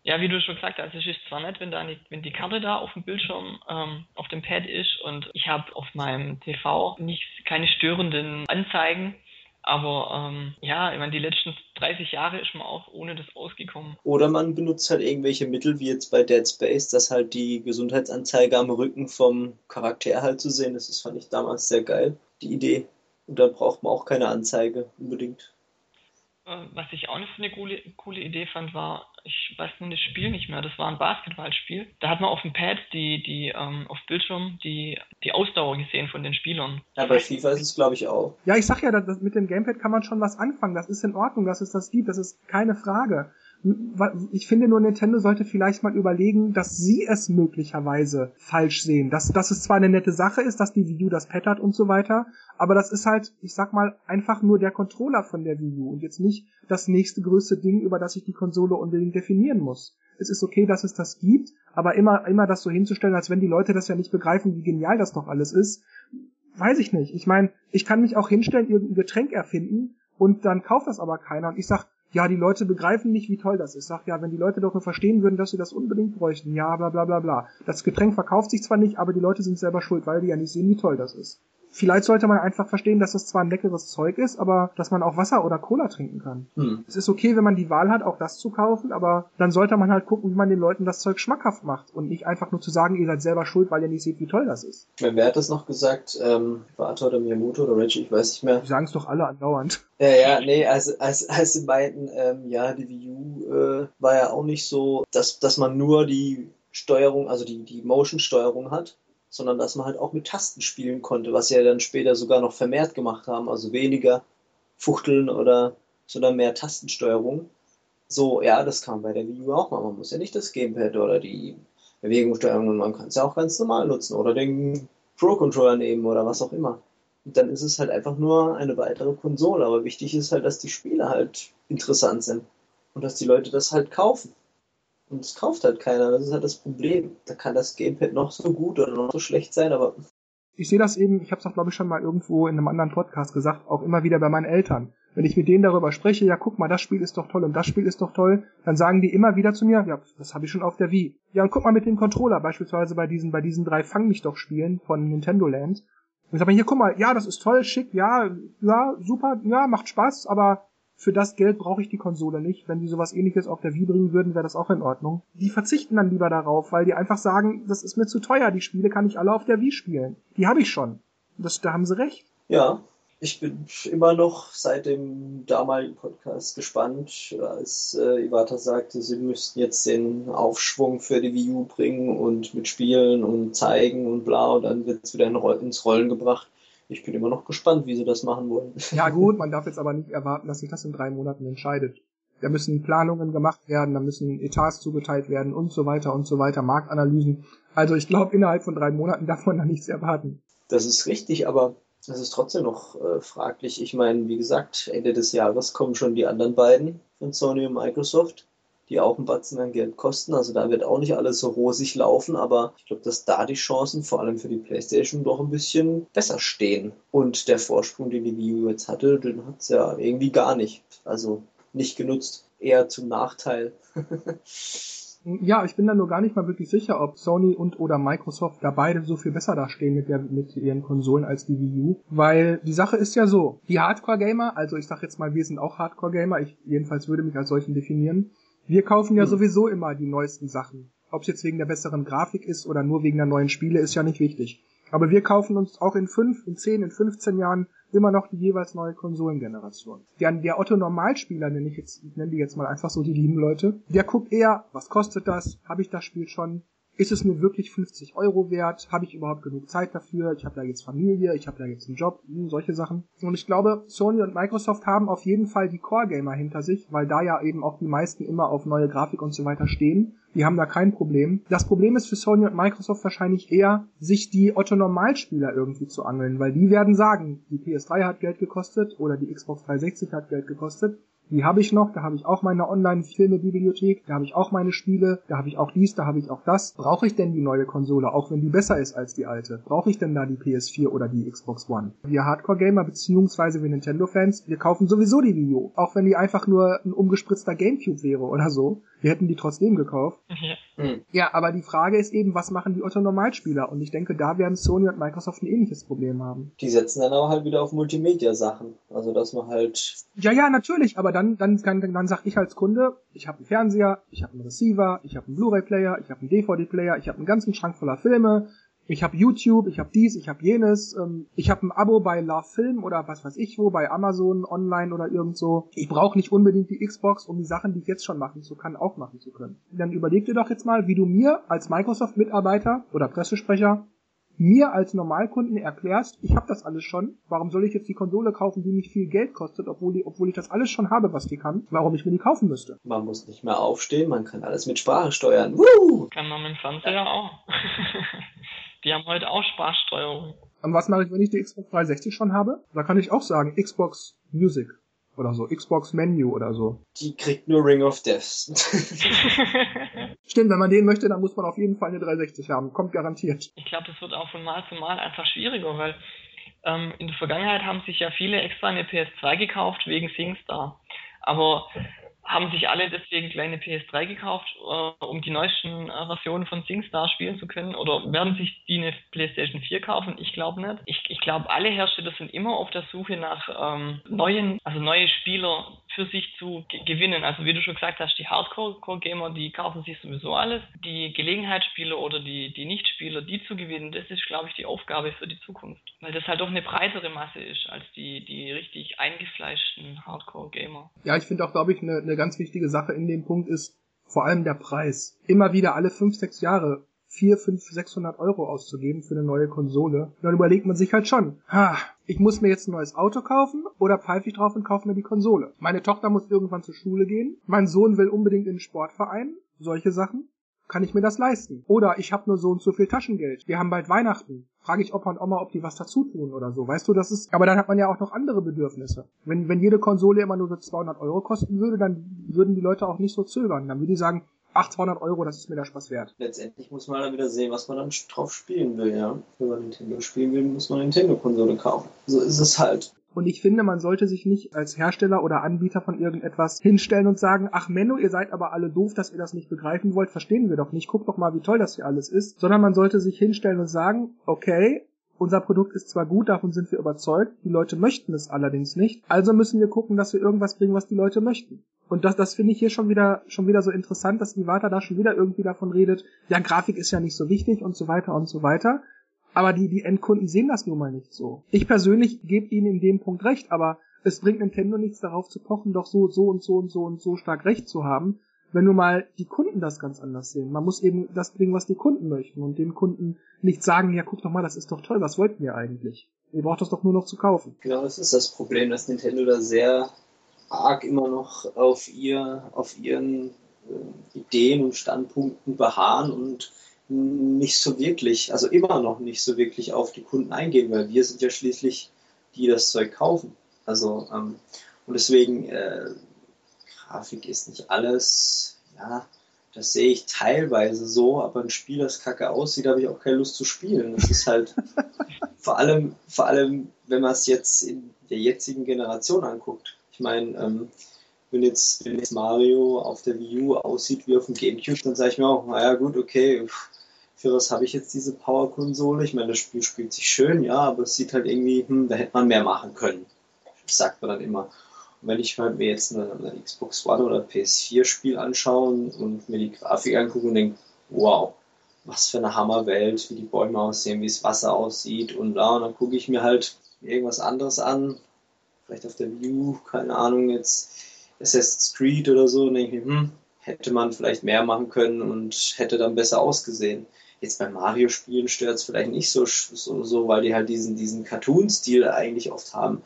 ja, wie du schon gesagt hast, es ist zwar nett, wenn, da nicht, wenn die Karte da auf dem Bildschirm, ähm, auf dem Pad ist und ich habe auf meinem TV nicht keine störenden Anzeigen, aber ähm, ja, ich meine, die letzten 30 Jahre ist man auch ohne das ausgekommen. Oder man benutzt halt irgendwelche Mittel, wie jetzt bei Dead Space, dass halt die Gesundheitsanzeige am Rücken vom Charakter halt zu sehen ist. Das fand ich damals sehr geil, die Idee. Und dann braucht man auch keine Anzeige unbedingt. Äh, was ich auch noch eine coole, coole Idee fand, war, ich weiß nur das Spiel nicht mehr, das war ein Basketballspiel. Da hat man auf dem Pad die, die, ähm, auf Bildschirm die, die Ausdauer gesehen von den Spielern. Ja, bei FIFA ist es glaube ich auch. Ja, ich sag ja, das, mit dem Gamepad kann man schon was anfangen. Das ist in Ordnung, dass es das gibt, das ist keine Frage. Ich finde nur, Nintendo sollte vielleicht mal überlegen, dass sie es möglicherweise falsch sehen. Dass, dass es zwar eine nette Sache ist, dass die Wii U das hat und so weiter, aber das ist halt, ich sag mal, einfach nur der Controller von der Wii U und jetzt nicht das nächste größte Ding, über das ich die Konsole unbedingt definieren muss. Es ist okay, dass es das gibt, aber immer, immer das so hinzustellen, als wenn die Leute das ja nicht begreifen, wie genial das doch alles ist, weiß ich nicht. Ich meine, ich kann mich auch hinstellen, irgendein Getränk erfinden und dann kauft das aber keiner und ich sag, ja, die Leute begreifen nicht, wie toll das ist. Sag, ja, wenn die Leute doch nur verstehen würden, dass sie das unbedingt bräuchten, ja, bla bla bla bla. Das Getränk verkauft sich zwar nicht, aber die Leute sind selber schuld, weil die ja nicht sehen, wie toll das ist. Vielleicht sollte man einfach verstehen, dass das zwar ein leckeres Zeug ist, aber dass man auch Wasser oder Cola trinken kann. Hm. Es ist okay, wenn man die Wahl hat, auch das zu kaufen, aber dann sollte man halt gucken, wie man den Leuten das Zeug schmackhaft macht und nicht einfach nur zu sagen, ihr seid selber schuld, weil ihr nicht seht, wie toll das ist. Wer hat das noch gesagt? Ähm, Vater oder Miyamoto oder Reggie, ich weiß nicht mehr. Die sagen es doch alle andauernd. Ja, ja, nee, als, als, als sie meinten, ähm, ja, die Wii U äh, war ja auch nicht so, dass, dass man nur die Steuerung, also die, die Motion-Steuerung hat, sondern dass man halt auch mit Tasten spielen konnte, was sie ja dann später sogar noch vermehrt gemacht haben, also weniger Fuchteln oder sondern mehr Tastensteuerung. So, ja, das kam bei der Wii U auch mal. Man muss ja nicht das Gamepad oder die Bewegungssteuerung, man kann es ja auch ganz normal nutzen oder den Pro-Controller nehmen oder was auch immer. Und dann ist es halt einfach nur eine weitere Konsole. Aber wichtig ist halt, dass die Spiele halt interessant sind und dass die Leute das halt kaufen. Und es kauft halt keiner. Das ist halt das Problem. Da kann das Gamepad noch so gut oder noch so schlecht sein, aber. Ich sehe das eben, ich habe es auch glaube ich schon mal irgendwo in einem anderen Podcast gesagt, auch immer wieder bei meinen Eltern. Wenn ich mit denen darüber spreche, ja guck mal, das Spiel ist doch toll und das Spiel ist doch toll, dann sagen die immer wieder zu mir, ja, das habe ich schon auf der Wii. Ja, und guck mal mit dem Controller, beispielsweise bei diesen, bei diesen drei Fang mich doch Spielen von Nintendo Land. Und sag mal, hier, guck mal, ja, das ist toll, schick, ja, ja, super, ja, macht Spaß, aber für das Geld brauche ich die Konsole nicht. Wenn die sowas ähnliches auf der Wii bringen würden, wäre das auch in Ordnung. Die verzichten dann lieber darauf, weil die einfach sagen, das ist mir zu teuer, die Spiele kann ich alle auf der Wii spielen. Die habe ich schon. Das, da haben sie recht. Ja, ich bin immer noch seit dem damaligen Podcast gespannt, als äh, Iwata sagte, sie müssten jetzt den Aufschwung für die Wii U bringen und mit Spielen und zeigen und bla und dann wird es wieder ins Rollen gebracht ich bin immer noch gespannt, wie sie das machen wollen. Ja gut, *laughs* man darf jetzt aber nicht erwarten, dass sich das in drei Monaten entscheidet. Da müssen Planungen gemacht werden, da müssen Etats zugeteilt werden und so weiter und so weiter, Marktanalysen. Also ich glaube, innerhalb von drei Monaten *laughs* darf man da nichts erwarten. Das ist richtig, aber das ist trotzdem noch äh, fraglich. Ich meine, wie gesagt, Ende des Jahres kommen schon die anderen beiden von Sony und Microsoft die auch einen Batzen an Geld kosten. Also da wird auch nicht alles so rosig laufen, aber ich glaube, dass da die Chancen vor allem für die PlayStation doch ein bisschen besser stehen. Und der Vorsprung, den die Wii U jetzt hatte, den hat es ja irgendwie gar nicht. Also nicht genutzt. Eher zum Nachteil. *laughs* Ja, ich bin da nur gar nicht mal wirklich sicher, ob Sony und oder Microsoft da beide so viel besser dastehen mit, der, mit ihren Konsolen als die Wii U. Weil die Sache ist ja so, die Hardcore-Gamer, also ich sag jetzt mal, wir sind auch Hardcore-Gamer, ich jedenfalls würde mich als solchen definieren, wir kaufen ja hm. sowieso immer die neuesten Sachen. Ob es jetzt wegen der besseren Grafik ist oder nur wegen der neuen Spiele, ist ja nicht wichtig. Aber wir kaufen uns auch in fünf, in zehn, in 15 Jahren immer noch die jeweils neue Konsolengeneration. Der, der Otto Normalspieler, nenne ich jetzt, ich nenne die jetzt mal einfach so die lieben Leute, der guckt eher, was kostet das? Habe ich das Spiel schon? Ist es mir wirklich 50 Euro wert? Habe ich überhaupt genug Zeit dafür? Ich habe da jetzt Familie, ich habe da jetzt einen Job, hm, solche Sachen. Und ich glaube, Sony und Microsoft haben auf jeden Fall die Core-Gamer hinter sich, weil da ja eben auch die meisten immer auf neue Grafik und so weiter stehen. Die haben da kein Problem. Das Problem ist für Sony und Microsoft wahrscheinlich eher, sich die Otto-Normalspieler irgendwie zu angeln, weil die werden sagen, die PS3 hat Geld gekostet oder die Xbox 360 hat Geld gekostet die habe ich noch, da habe ich auch meine Online-Filme-Bibliothek, da habe ich auch meine Spiele, da habe ich auch dies, da habe ich auch das. Brauche ich denn die neue Konsole, auch wenn die besser ist als die alte? Brauche ich denn da die PS4 oder die Xbox One? Wir Hardcore-Gamer beziehungsweise wir Nintendo-Fans, wir kaufen sowieso die Wii U, auch wenn die einfach nur ein umgespritzter Gamecube wäre oder so. Wir hätten die trotzdem gekauft. Mhm. Ja, aber die Frage ist eben, was machen die Otto-Normalspieler? Und ich denke, da werden Sony und Microsoft ein ähnliches Problem haben. Die setzen dann aber halt wieder auf Multimedia-Sachen. Also, dass man halt... Ja, ja, natürlich, aber dann, dann, dann, dann sag ich als Kunde, ich habe einen Fernseher, ich habe einen Receiver, ich habe einen Blu-ray-Player, ich habe einen DVD-Player, ich habe einen ganzen Schrank voller Filme, ich habe YouTube, ich habe dies, ich habe jenes, ähm, ich habe ein Abo bei Love Film oder was weiß ich wo, bei Amazon online oder irgend so. Ich brauche nicht unbedingt die Xbox, um die Sachen, die ich jetzt schon machen zu kann, auch machen zu können. Dann überleg dir doch jetzt mal, wie du mir als Microsoft-Mitarbeiter oder Pressesprecher mir als Normalkunden erklärst, ich habe das alles schon, warum soll ich jetzt die Konsole kaufen, die mich viel Geld kostet, obwohl, die, obwohl ich das alles schon habe, was die kann, warum ich mir die kaufen müsste. Man muss nicht mehr aufstehen, man kann alles mit Sprache steuern. Woo! Kann man mit dem Fernseher auch. *laughs* die haben heute auch Sprachsteuerung. Und was mache ich, wenn ich die Xbox 360 schon habe? Da kann ich auch sagen, Xbox Music oder so, Xbox Menu oder so. Die kriegt nur Ring of Death. *laughs* Stimmt, wenn man den möchte, dann muss man auf jeden Fall eine 360 haben. Kommt garantiert. Ich glaube, das wird auch von Mal zu Mal einfach schwieriger, weil ähm, in der Vergangenheit haben sich ja viele extra eine PS2 gekauft wegen SingStar. Aber haben sich alle deswegen kleine PS3 gekauft, äh, um die neuesten äh, Versionen von SingStar spielen zu können? Oder werden sich die eine PlayStation 4 kaufen? Ich glaube nicht. Ich, ich glaube, alle Hersteller sind immer auf der Suche nach ähm, neuen, also neue Spieler für sich zu gewinnen. Also wie du schon gesagt hast, die Hardcore-Gamer, die kaufen sich sowieso alles. Die Gelegenheitsspieler oder die, die Nichtspieler, die zu gewinnen, das ist, glaube ich, die Aufgabe für die Zukunft. Weil das halt doch eine breitere Masse ist als die, die richtig eingefleischten Hardcore-Gamer. Ja, ich finde auch, glaube ich, eine, eine ganz wichtige Sache in dem Punkt ist vor allem der Preis. Immer wieder alle fünf, sechs Jahre 4, 5, 600 Euro auszugeben für eine neue Konsole, dann überlegt man sich halt schon, ha, ich muss mir jetzt ein neues Auto kaufen oder pfeife ich drauf und kaufe mir die Konsole. Meine Tochter muss irgendwann zur Schule gehen, mein Sohn will unbedingt in den Sportverein, solche Sachen. Kann ich mir das leisten? Oder ich habe nur so und so viel Taschengeld. Wir haben bald Weihnachten. Frage ich Opa und Oma, ob die was dazu tun oder so. Weißt du, das ist. Aber dann hat man ja auch noch andere Bedürfnisse. Wenn, wenn jede Konsole immer nur so 200 Euro kosten würde, dann würden die Leute auch nicht so zögern. Dann würden die sagen, ach, 200 Euro, das ist mir der Spaß wert. Letztendlich muss man dann wieder sehen, was man dann drauf spielen will, ja. Wenn man Nintendo spielen will, muss man eine Nintendo-Konsole kaufen. So ist es halt. Und ich finde, man sollte sich nicht als Hersteller oder Anbieter von irgendetwas hinstellen und sagen, ach Menno, ihr seid aber alle doof, dass ihr das nicht begreifen wollt, verstehen wir doch nicht, guckt doch mal, wie toll das hier alles ist. Sondern man sollte sich hinstellen und sagen, okay, unser Produkt ist zwar gut, davon sind wir überzeugt, die Leute möchten es allerdings nicht, also müssen wir gucken, dass wir irgendwas bringen, was die Leute möchten. Und das, das finde ich hier schon wieder, schon wieder so interessant, dass Iwata da schon wieder irgendwie davon redet, ja, Grafik ist ja nicht so wichtig und so weiter und so weiter. Aber die, die Endkunden sehen das nun mal nicht so. Ich persönlich gebe ihnen in dem Punkt recht, aber es bringt Nintendo nichts darauf zu pochen, doch so, so und so und so und so stark recht zu haben, wenn nun mal die Kunden das ganz anders sehen. Man muss eben das bringen, was die Kunden möchten und den Kunden nicht sagen, ja, guck doch mal, das ist doch toll, was wollten wir eigentlich? Ihr braucht das doch nur noch zu kaufen. Genau, das ist das Problem, dass Nintendo da sehr arg immer noch auf ihr, auf ihren äh, Ideen und Standpunkten beharren und nicht so wirklich, also immer noch nicht so wirklich auf die Kunden eingehen, weil wir sind ja schließlich die, die das Zeug kaufen. Also ähm, und deswegen äh, Grafik ist nicht alles, ja, das sehe ich teilweise so, aber ein Spiel, das kacke aussieht, habe ich auch keine Lust zu spielen. Das ist halt *laughs* vor allem, vor allem, wenn man es jetzt in der jetzigen Generation anguckt. Ich meine, ähm, wenn, jetzt, wenn jetzt Mario auf der Wii U aussieht wie auf dem Gamecube, dann sage ich mir auch, naja gut, okay, für was habe ich jetzt diese Power-Konsole? Ich meine, das Spiel spielt sich schön, ja, aber es sieht halt irgendwie, hm, da hätte man mehr machen können. Das sagt man dann immer. Und wenn ich mir jetzt eine, eine Xbox One oder PS4-Spiel anschaue und mir die Grafik angucke und denke, wow, was für eine Hammerwelt, wie die Bäume aussehen, wie das Wasser aussieht und da, und dann gucke ich mir halt irgendwas anderes an, vielleicht auf der View, keine Ahnung, jetzt Assassin's Creed oder so, denke ich, hm, hätte man vielleicht mehr machen können und hätte dann besser ausgesehen. Jetzt bei Mario-Spielen stört es vielleicht nicht so, so, so, weil die halt diesen, diesen Cartoon-Stil eigentlich oft haben.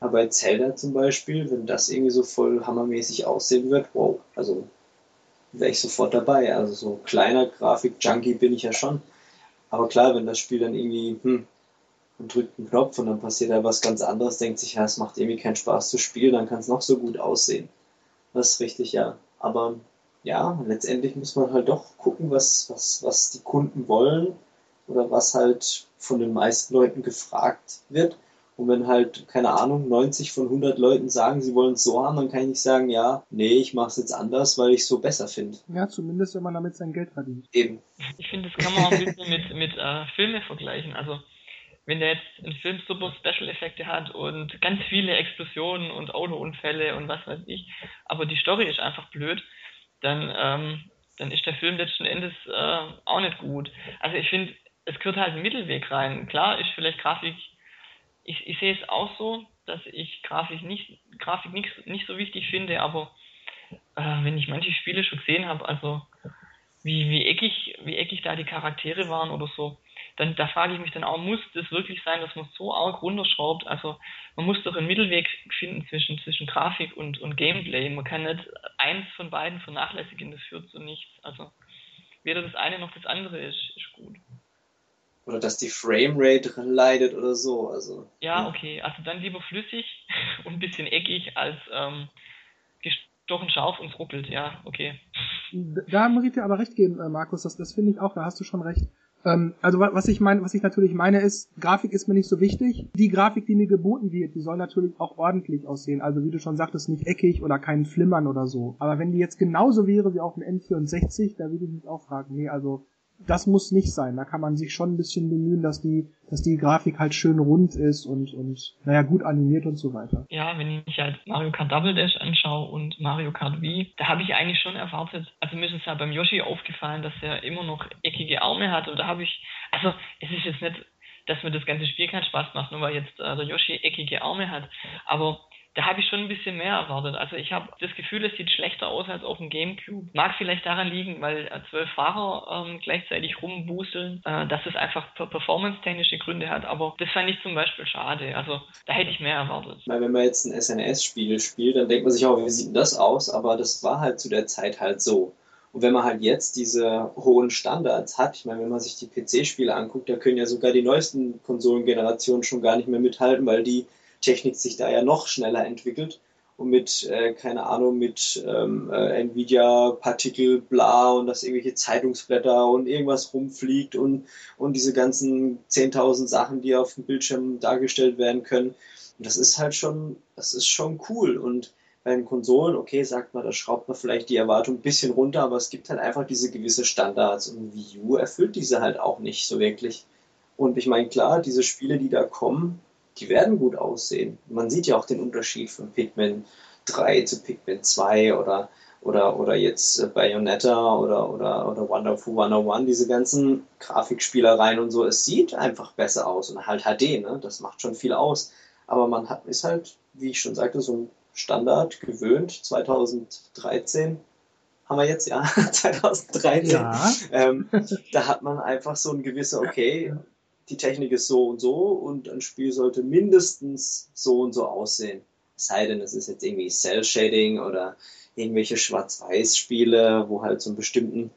Aber bei Zelda zum Beispiel, wenn das irgendwie so voll hammermäßig aussehen wird, wow, also wäre ich sofort dabei. Also so kleiner Grafik-Junkie bin ich ja schon. Aber klar, wenn das Spiel dann irgendwie, hm, man drückt einen Knopf und dann passiert da was ganz anderes, denkt sich, ja, es macht irgendwie keinen Spaß zu spielen, dann kann es noch so gut aussehen. Das ist richtig, ja. Aber ja, letztendlich muss man halt doch gucken, was, was, was die Kunden wollen oder was halt von den meisten Leuten gefragt wird. Und wenn halt, keine Ahnung, 90 von 100 Leuten sagen, sie wollen es so haben, dann kann ich nicht sagen, ja, nee, ich mache es jetzt anders, weil ich es so besser finde. Ja, zumindest, wenn man damit sein Geld verdient. Eben. Ich finde, das kann man auch ein bisschen mit, mit äh, Filmen vergleichen. Also, wenn der jetzt ein Film super Special-Effekte hat und ganz viele Explosionen und Autounfälle und was weiß ich, aber die Story ist einfach blöd, dann, ähm, dann ist der Film letzten Endes äh, auch nicht gut. Also ich finde, es gehört halt ein Mittelweg rein. Klar ist vielleicht Grafik, ich, ich sehe es auch so, dass ich Grafik nicht, Grafik nicht, nicht so wichtig finde, aber äh, wenn ich manche Spiele schon gesehen habe, also wie, wie eckig, wie eckig da die Charaktere waren oder so, dann da frage ich mich dann auch, muss das wirklich sein, dass man so arg runterschraubt? Also man muss doch einen Mittelweg finden zwischen, zwischen Grafik und, und Gameplay. Man kann nicht eins von beiden vernachlässigen, das führt zu nichts. Also weder das eine noch das andere ist, ist gut. Oder dass die Framerate leidet oder so. Also, ja, okay. Also dann lieber flüssig *laughs* und ein bisschen eckig als ähm, gestochen scharf und ruckelt. Ja, okay. Da muss ich dir aber recht geben, äh, Markus. Das, das finde ich auch, da hast du schon recht. Ähm, also was ich meine, was ich natürlich meine ist, Grafik ist mir nicht so wichtig. Die Grafik, die mir geboten wird, die soll natürlich auch ordentlich aussehen. Also wie du schon sagtest, nicht eckig oder kein Flimmern oder so. Aber wenn die jetzt genauso wäre wie auf dem N64, da würde ich mich auch fragen, nee, also das muss nicht sein. Da kann man sich schon ein bisschen bemühen, dass die, dass die Grafik halt schön rund ist und, und naja, gut animiert und so weiter. Ja, wenn ich halt Mario Kart Double Dash anschaue und Mario Kart Wii, da habe ich eigentlich schon erwartet, also mir ist es ja beim Yoshi aufgefallen, dass er immer noch eckige Arme hat und da habe ich, also es ist jetzt nicht, dass mir das ganze Spiel keinen Spaß macht, nur weil jetzt äh, der Yoshi eckige Arme hat, aber da habe ich schon ein bisschen mehr erwartet. Also ich habe das Gefühl, es sieht schlechter aus als auf dem Gamecube. Mag vielleicht daran liegen, weil äh, zwölf Fahrer ähm, gleichzeitig rumbuseln, äh, dass es einfach performance-technische Gründe hat. Aber das fand ich zum Beispiel schade. Also da hätte ich mehr erwartet. Weil wenn man jetzt ein SNS-Spiel spielt, dann denkt man sich auch, wie sieht denn das aus? Aber das war halt zu der Zeit halt so. Und wenn man halt jetzt diese hohen Standards hat, ich meine, wenn man sich die PC-Spiele anguckt, da können ja sogar die neuesten Konsolengenerationen schon gar nicht mehr mithalten, weil die Technik sich da ja noch schneller entwickelt und mit, äh, keine Ahnung, mit ähm, äh, Nvidia-Partikel, bla und dass irgendwelche Zeitungsblätter und irgendwas rumfliegt und, und diese ganzen 10.000 Sachen, die auf dem Bildschirm dargestellt werden können. Und das ist halt schon, das ist schon cool. Und bei den Konsolen, okay, sagt man, da schraubt man vielleicht die Erwartung ein bisschen runter, aber es gibt halt einfach diese gewisse Standards und Wii U erfüllt diese halt auch nicht so wirklich. Und ich meine, klar, diese Spiele, die da kommen, die werden gut aussehen. Man sieht ja auch den Unterschied von Pikmin 3 zu Pikmin 2 oder, oder, oder jetzt äh, Bayonetta oder, oder, oder Wonderful 101, diese ganzen Grafikspielereien und so. Es sieht einfach besser aus und halt HD, ne? das macht schon viel aus. Aber man hat, ist halt, wie ich schon sagte, so ein Standard gewöhnt. 2013 haben wir jetzt, ja, *laughs* 2013. Ja. Ähm, da hat man einfach so ein gewisser, okay, die Technik ist so und so und ein Spiel sollte mindestens so und so aussehen. Es sei denn, es ist jetzt irgendwie Cell-Shading oder irgendwelche Schwarz-Weiß-Spiele, wo halt so einen bestimmten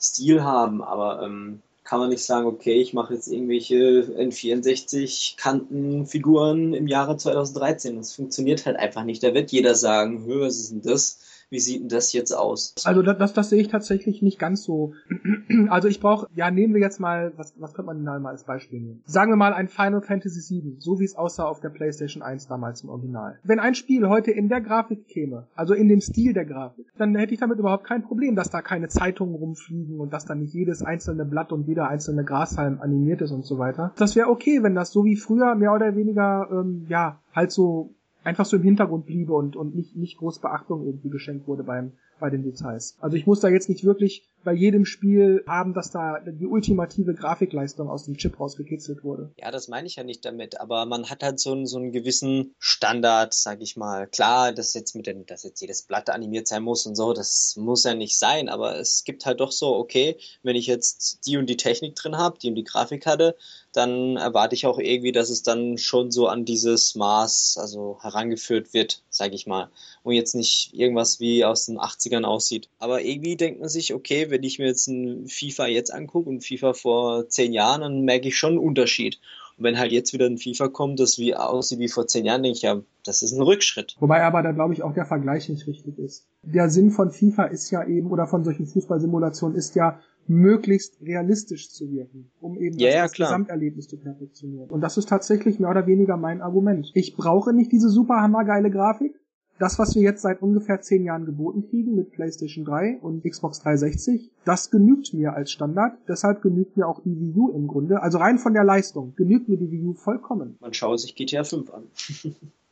Stil haben, aber ähm, kann man nicht sagen, okay, ich mache jetzt irgendwelche N64-Kantenfiguren im Jahre 2013. Das funktioniert halt einfach nicht. Da wird jeder sagen, was ist denn das? Wie sieht denn das jetzt aus? Also das, das, das sehe ich tatsächlich nicht ganz so. *clears throat* Also ich brauche, ja, nehmen wir jetzt mal, was, was könnte man denn da mal als Beispiel nehmen? Sagen wir mal ein Final Fantasy VII, so wie es aussah auf der PlayStation 1 damals im Original. Wenn ein Spiel heute in der Grafik käme, also in dem Stil der Grafik, dann hätte ich damit überhaupt kein Problem, dass da keine Zeitungen rumfliegen und dass da nicht jedes einzelne Blatt und jeder einzelne Grashalm animiert ist und so weiter. Das wäre okay, wenn das so wie früher mehr oder weniger, ähm, ja, halt so einfach so im Hintergrund bliebe und, und nicht, nicht groß Beachtung irgendwie geschenkt wurde beim, bei den Details. Also ich muss da jetzt nicht wirklich bei jedem Spiel haben, dass da die ultimative Grafikleistung aus dem Chip rausgekitzelt wurde. Ja, das meine ich ja nicht damit, aber man hat halt so einen, so einen gewissen Standard, sag ich mal. Klar, dass jetzt mit den, dass jetzt jedes Blatt animiert sein muss und so, das muss ja nicht sein, aber es gibt halt doch so, okay, wenn ich jetzt die und die Technik drin habe, die und die Grafik hatte, dann erwarte ich auch irgendwie, dass es dann schon so an dieses Maß, also herangeführt wird, sag ich mal. Und jetzt nicht irgendwas wie aus den 80ern aussieht. Aber irgendwie denkt man sich, okay, wenn ich mir jetzt ein FIFA jetzt angucke und FIFA vor zehn Jahren, dann merke ich schon einen Unterschied. Und wenn halt jetzt wieder ein FIFA kommt, das wie aussieht wie vor zehn Jahren, denke ich, ja, das ist ein Rückschritt. Wobei aber da glaube ich auch der Vergleich nicht richtig ist. Der Sinn von FIFA ist ja eben, oder von solchen Fußballsimulationen ist ja, möglichst realistisch zu wirken, um eben ja, das, ja, das Gesamterlebnis zu perfektionieren. Und das ist tatsächlich mehr oder weniger mein Argument. Ich brauche nicht diese super hammergeile Grafik, das, was wir jetzt seit ungefähr zehn Jahren geboten kriegen mit PlayStation 3 und Xbox 360, das genügt mir als Standard. Deshalb genügt mir auch die Wii U im Grunde. Also rein von der Leistung genügt mir die Wii U vollkommen. Man schaue sich GTA 5 an.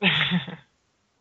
*laughs*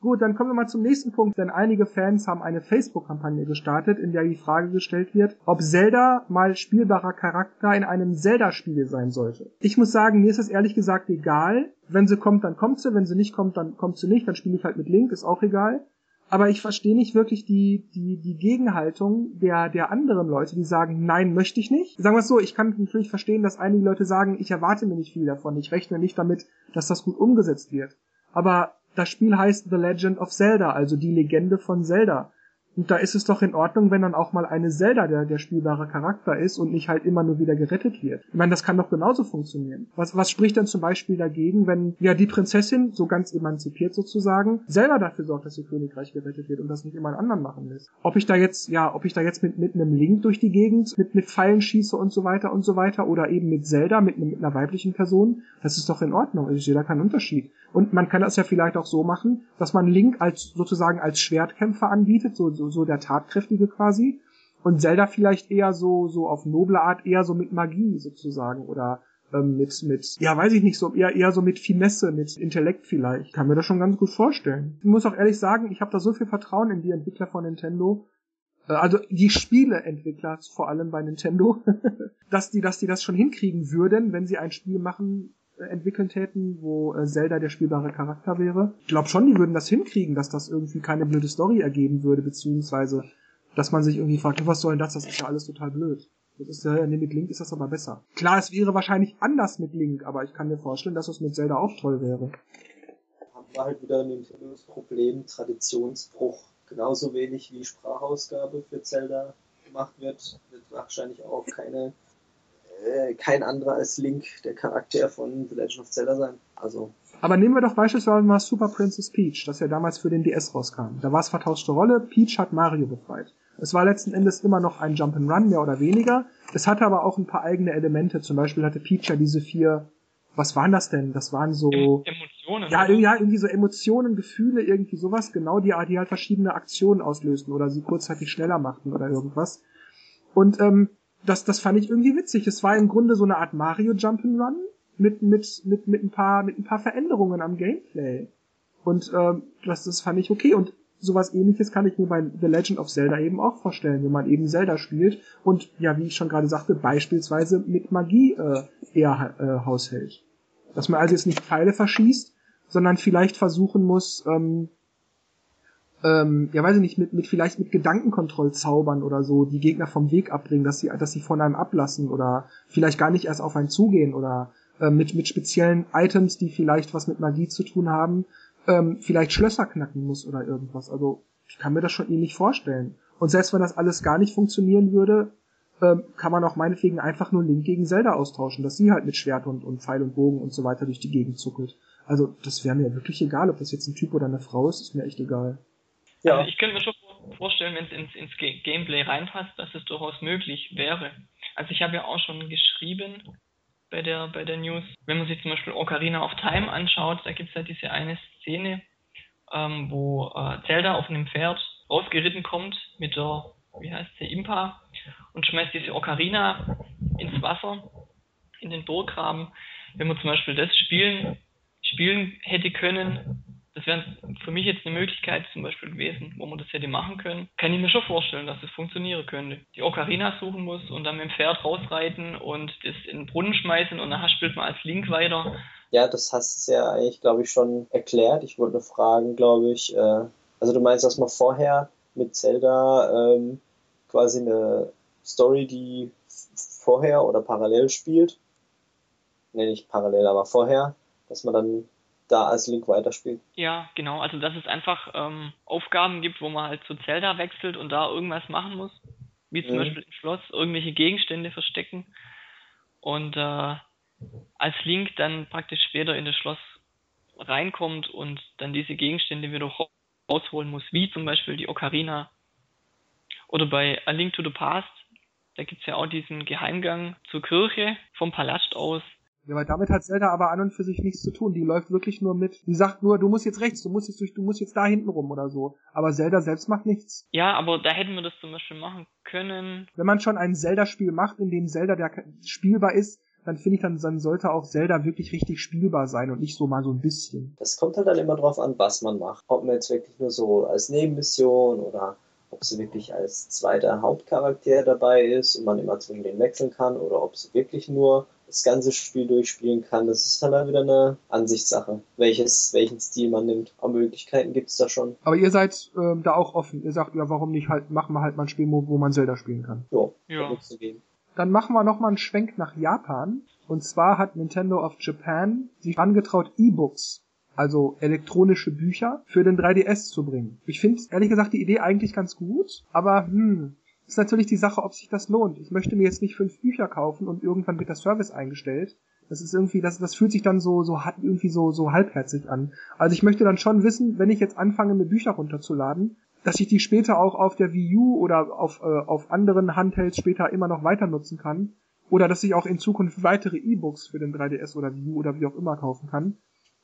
Gut, dann kommen wir mal zum nächsten Punkt, denn einige Fans haben eine Facebook-Kampagne gestartet, in der die Frage gestellt wird, ob Zelda mal spielbarer Charakter in einem Zelda-Spiel sein sollte. Ich muss sagen, mir ist es ehrlich gesagt egal. Wenn sie kommt, dann kommt sie, wenn sie nicht kommt, dann kommt sie nicht, dann spiele ich halt mit Link, ist auch egal. aber ich verstehe nicht wirklich die, die, die Gegenhaltung der, der anderen Leute, die sagen, nein, möchte ich nicht. Sagen wir es so, ich kann natürlich verstehen, dass einige Leute sagen, ich erwarte mir nicht viel davon, ich rechne nicht damit, dass das gut umgesetzt wird. Aber das Spiel heißt The Legend of Zelda, also die Legende von Zelda. Und da ist es doch in Ordnung, wenn dann auch mal eine Zelda der, der spielbare Charakter ist und nicht halt immer nur wieder gerettet wird. Ich meine, das kann doch genauso funktionieren. Was, was spricht denn zum Beispiel dagegen, wenn ja die Prinzessin, so ganz emanzipiert sozusagen, selber dafür sorgt, dass ihr Königreich gerettet wird und das nicht immer einen anderen machen lässt? Ob ich da jetzt, ja, ob ich da jetzt mit, mit einem Link durch die Gegend, mit, mit Pfeilen schieße und so weiter und so weiter oder eben mit Zelda, mit, mit einer weiblichen Person, das ist doch in Ordnung. Ich sehe da keinen Unterschied. Und man kann das ja vielleicht auch so machen, dass man Link als sozusagen als Schwertkämpfer anbietet, so, so, so der Tatkräftige quasi. Und Zelda vielleicht eher so, so auf noble Art, eher so mit Magie sozusagen oder ähm, mit, mit, ja, weiß ich nicht, so eher, eher so mit Finesse, mit Intellekt vielleicht. Kann mir das schon ganz gut vorstellen. Ich muss auch ehrlich sagen, ich habe da so viel Vertrauen in die Entwickler von Nintendo, äh, also die Spieleentwickler vor allem bei Nintendo, *laughs* dass die, dass die das schon hinkriegen würden, wenn sie ein Spiel machen, entwickeln täten, wo äh, Zelda der spielbare Charakter wäre. Ich glaube schon, die würden das hinkriegen, dass das irgendwie keine blöde Story ergeben würde, beziehungsweise dass man sich irgendwie fragt, was soll denn das? Das ist ja alles total blöd. Das ist ja, nee, mit Link ist das aber besser. Klar, es wäre wahrscheinlich anders mit Link, aber ich kann mir vorstellen, dass es mit Zelda auch toll wäre. Haben wir halt wieder ein Problem, Traditionsbruch. Genauso wenig wie Sprachausgabe für Zelda gemacht wird, wird wahrscheinlich auch keine äh, kein anderer als Link, der Charakter von The Legend of Zelda sein. Also. Aber nehmen wir doch beispielsweise mal Super Princess Peach, das ja damals für den DS rauskam. Da war es vertauschte Rolle, Peach hat Mario befreit. Es war letzten Endes immer noch ein Jump'n'Run, mehr oder weniger. Es hatte aber auch ein paar eigene Elemente. Zum Beispiel hatte Peach ja diese vier, was waren das denn? Das waren so... Emotionen. Ja, ja, irgendwie so Emotionen, Gefühle, irgendwie sowas, genau, die, die halt verschiedene Aktionen auslösten oder sie kurzzeitig schneller machten oder irgendwas. Und ähm, das, das fand ich irgendwie witzig. Es war im Grunde so eine Art Mario Jump'n'Run mit, mit, mit, mit ein paar, mit ein paar Veränderungen am Gameplay. Und ähm, das, das fand ich okay. Und sowas ähnliches kann ich mir bei The Legend of Zelda eben auch vorstellen, wenn man eben Zelda spielt und ja, wie ich schon gerade sagte, beispielsweise mit Magie äh, eher äh, haushält. Dass man also jetzt nicht Pfeile verschießt, sondern vielleicht versuchen muss, ähm, ähm, ja weiß ich nicht, mit, mit vielleicht mit Gedankenkontrollzaubern oder so die Gegner vom Weg abbringen, dass sie, dass sie von einem ablassen oder vielleicht gar nicht erst auf einen zugehen oder äh, mit, mit speziellen Items, die vielleicht was mit Magie zu tun haben, ähm, vielleicht Schlösser knacken muss oder irgendwas. Also ich kann mir das schon ähnlich vorstellen. Und selbst wenn das alles gar nicht funktionieren würde, ähm, kann man auch meinetwegen einfach nur Link gegen Zelda austauschen, dass sie halt mit Schwert und, und Pfeil und Bogen und so weiter durch die Gegend zuckelt. Also das wäre mir wirklich egal, ob das jetzt ein Typ oder eine Frau ist, ist mir echt egal. Ja. Also ich könnte mir schon vorstellen, wenn es ins, ins Gameplay reinpasst, dass es durchaus möglich wäre. Also ich habe ja auch schon geschrieben bei der, bei der News, wenn man sich zum Beispiel Ocarina of Time anschaut, da gibt es ja diese eine Szene, ähm, wo äh, Zelda auf einem Pferd rausgeritten kommt mit der, wie heißt sie, Impa und schmeißt diese Ocarina ins Wasser, in den Burggraben. Wenn man zum Beispiel das spielen, spielen hätte können, das wäre für mich jetzt eine Möglichkeit zum Beispiel gewesen, wo man das hätte machen können. Kann ich mir schon vorstellen, dass es das funktionieren könnte. Die Ocarina suchen muss und dann mit dem Pferd rausreiten und das in den Brunnen schmeißen und dann spielt man als Link weiter. Ja, das hast du ja eigentlich, glaube ich, schon erklärt. Ich wollte nur fragen, glaube ich, äh, also du meinst, dass man vorher mit Zelda ähm, quasi eine Story, die vorher oder parallel spielt, nee, nicht parallel, aber vorher, dass man dann da als Link weiterspielt. Ja, genau. Also dass es einfach ähm, Aufgaben gibt, wo man halt zu Zelda wechselt und da irgendwas machen muss. Wie zum mhm. Beispiel im Schloss irgendwelche Gegenstände verstecken. Und äh, als Link dann praktisch später in das Schloss reinkommt und dann diese Gegenstände wieder rausholen muss, wie zum Beispiel die Ocarina. Oder bei A Link to the Past, da gibt es ja auch diesen Geheimgang zur Kirche vom Palast aus. Ja, weil damit hat Zelda aber an und für sich nichts zu tun. Die läuft wirklich nur mit. Die sagt nur, du musst jetzt rechts, du musst jetzt durch, du musst jetzt da hinten rum oder so. Aber Zelda selbst macht nichts. Ja, aber da hätten wir das zum Beispiel machen können. Wenn man schon ein Zelda-Spiel macht, in dem Zelda der spielbar ist, dann finde ich, dann, dann sollte auch Zelda wirklich richtig spielbar sein und nicht so mal so ein bisschen. Das kommt halt dann immer drauf an, was man macht. Ob man jetzt wirklich nur so als Nebenmission oder ob sie wirklich als zweiter Hauptcharakter dabei ist und man immer zwischen denen wechseln kann oder ob sie wirklich nur das ganze Spiel durchspielen kann. Das ist dann halt wieder eine Ansichtssache, welches, welchen Stil man nimmt. Aber Möglichkeiten gibt es da schon. Aber ihr seid ähm, da auch offen. Ihr sagt, ja, warum nicht halt, machen wir halt mal ein Spiel, wo, wo man Zelda spielen kann. Jo, Ja. Dann machen wir nochmal einen Schwenk nach Japan. Und zwar hat Nintendo of Japan sich angetraut, E-Books, also elektronische Bücher, für den 3DS zu bringen. Ich finde ehrlich gesagt die Idee eigentlich ganz gut, aber hm, ist natürlich die Sache, ob sich das lohnt. Ich möchte mir jetzt nicht fünf Bücher kaufen und irgendwann wird der Service eingestellt. Das ist irgendwie, das, das fühlt sich dann so, so hat irgendwie so, so halbherzig an. Also ich möchte dann schon wissen, wenn ich jetzt anfange, mir Bücher runterzuladen, dass ich die später auch auf der Wii U oder auf, äh, auf anderen Handhelds später immer noch weiter nutzen kann. Oder dass ich auch in Zukunft weitere E-Books für den 3DS oder Wii U oder wie auch immer kaufen kann.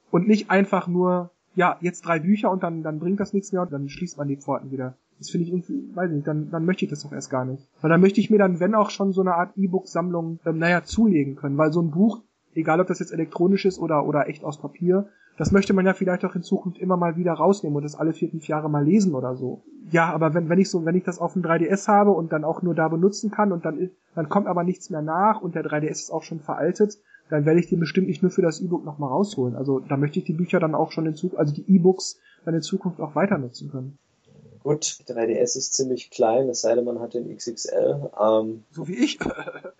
Und nicht einfach nur, ja, jetzt drei Bücher und dann, dann bringt das nichts mehr und dann schließt man die Pforten wieder. Das finde ich irgendwie, weiß nicht, dann, dann möchte ich das doch erst gar nicht. Weil dann möchte ich mir dann, wenn auch schon so eine Art E-Book-Sammlung, ähm, naja, zulegen können. Weil so ein Buch, egal ob das jetzt elektronisch ist oder, oder echt aus Papier, das möchte man ja vielleicht auch in Zukunft immer mal wieder rausnehmen und das alle vier, fünf Jahre mal lesen oder so. Ja, aber wenn, wenn ich so, wenn ich das auf dem 3DS habe und dann auch nur da benutzen kann und dann, dann kommt aber nichts mehr nach und der 3DS ist auch schon veraltet, dann werde ich die bestimmt nicht nur für das E-Book nochmal rausholen. Also da möchte ich die Bücher dann auch schon in Zukunft, also die E-Books dann in Zukunft auch weiter nutzen können. Gut, der 3DS ist ziemlich klein, es sei denn, man hat den XXL. Ähm, So wie ich. *laughs* *laughs*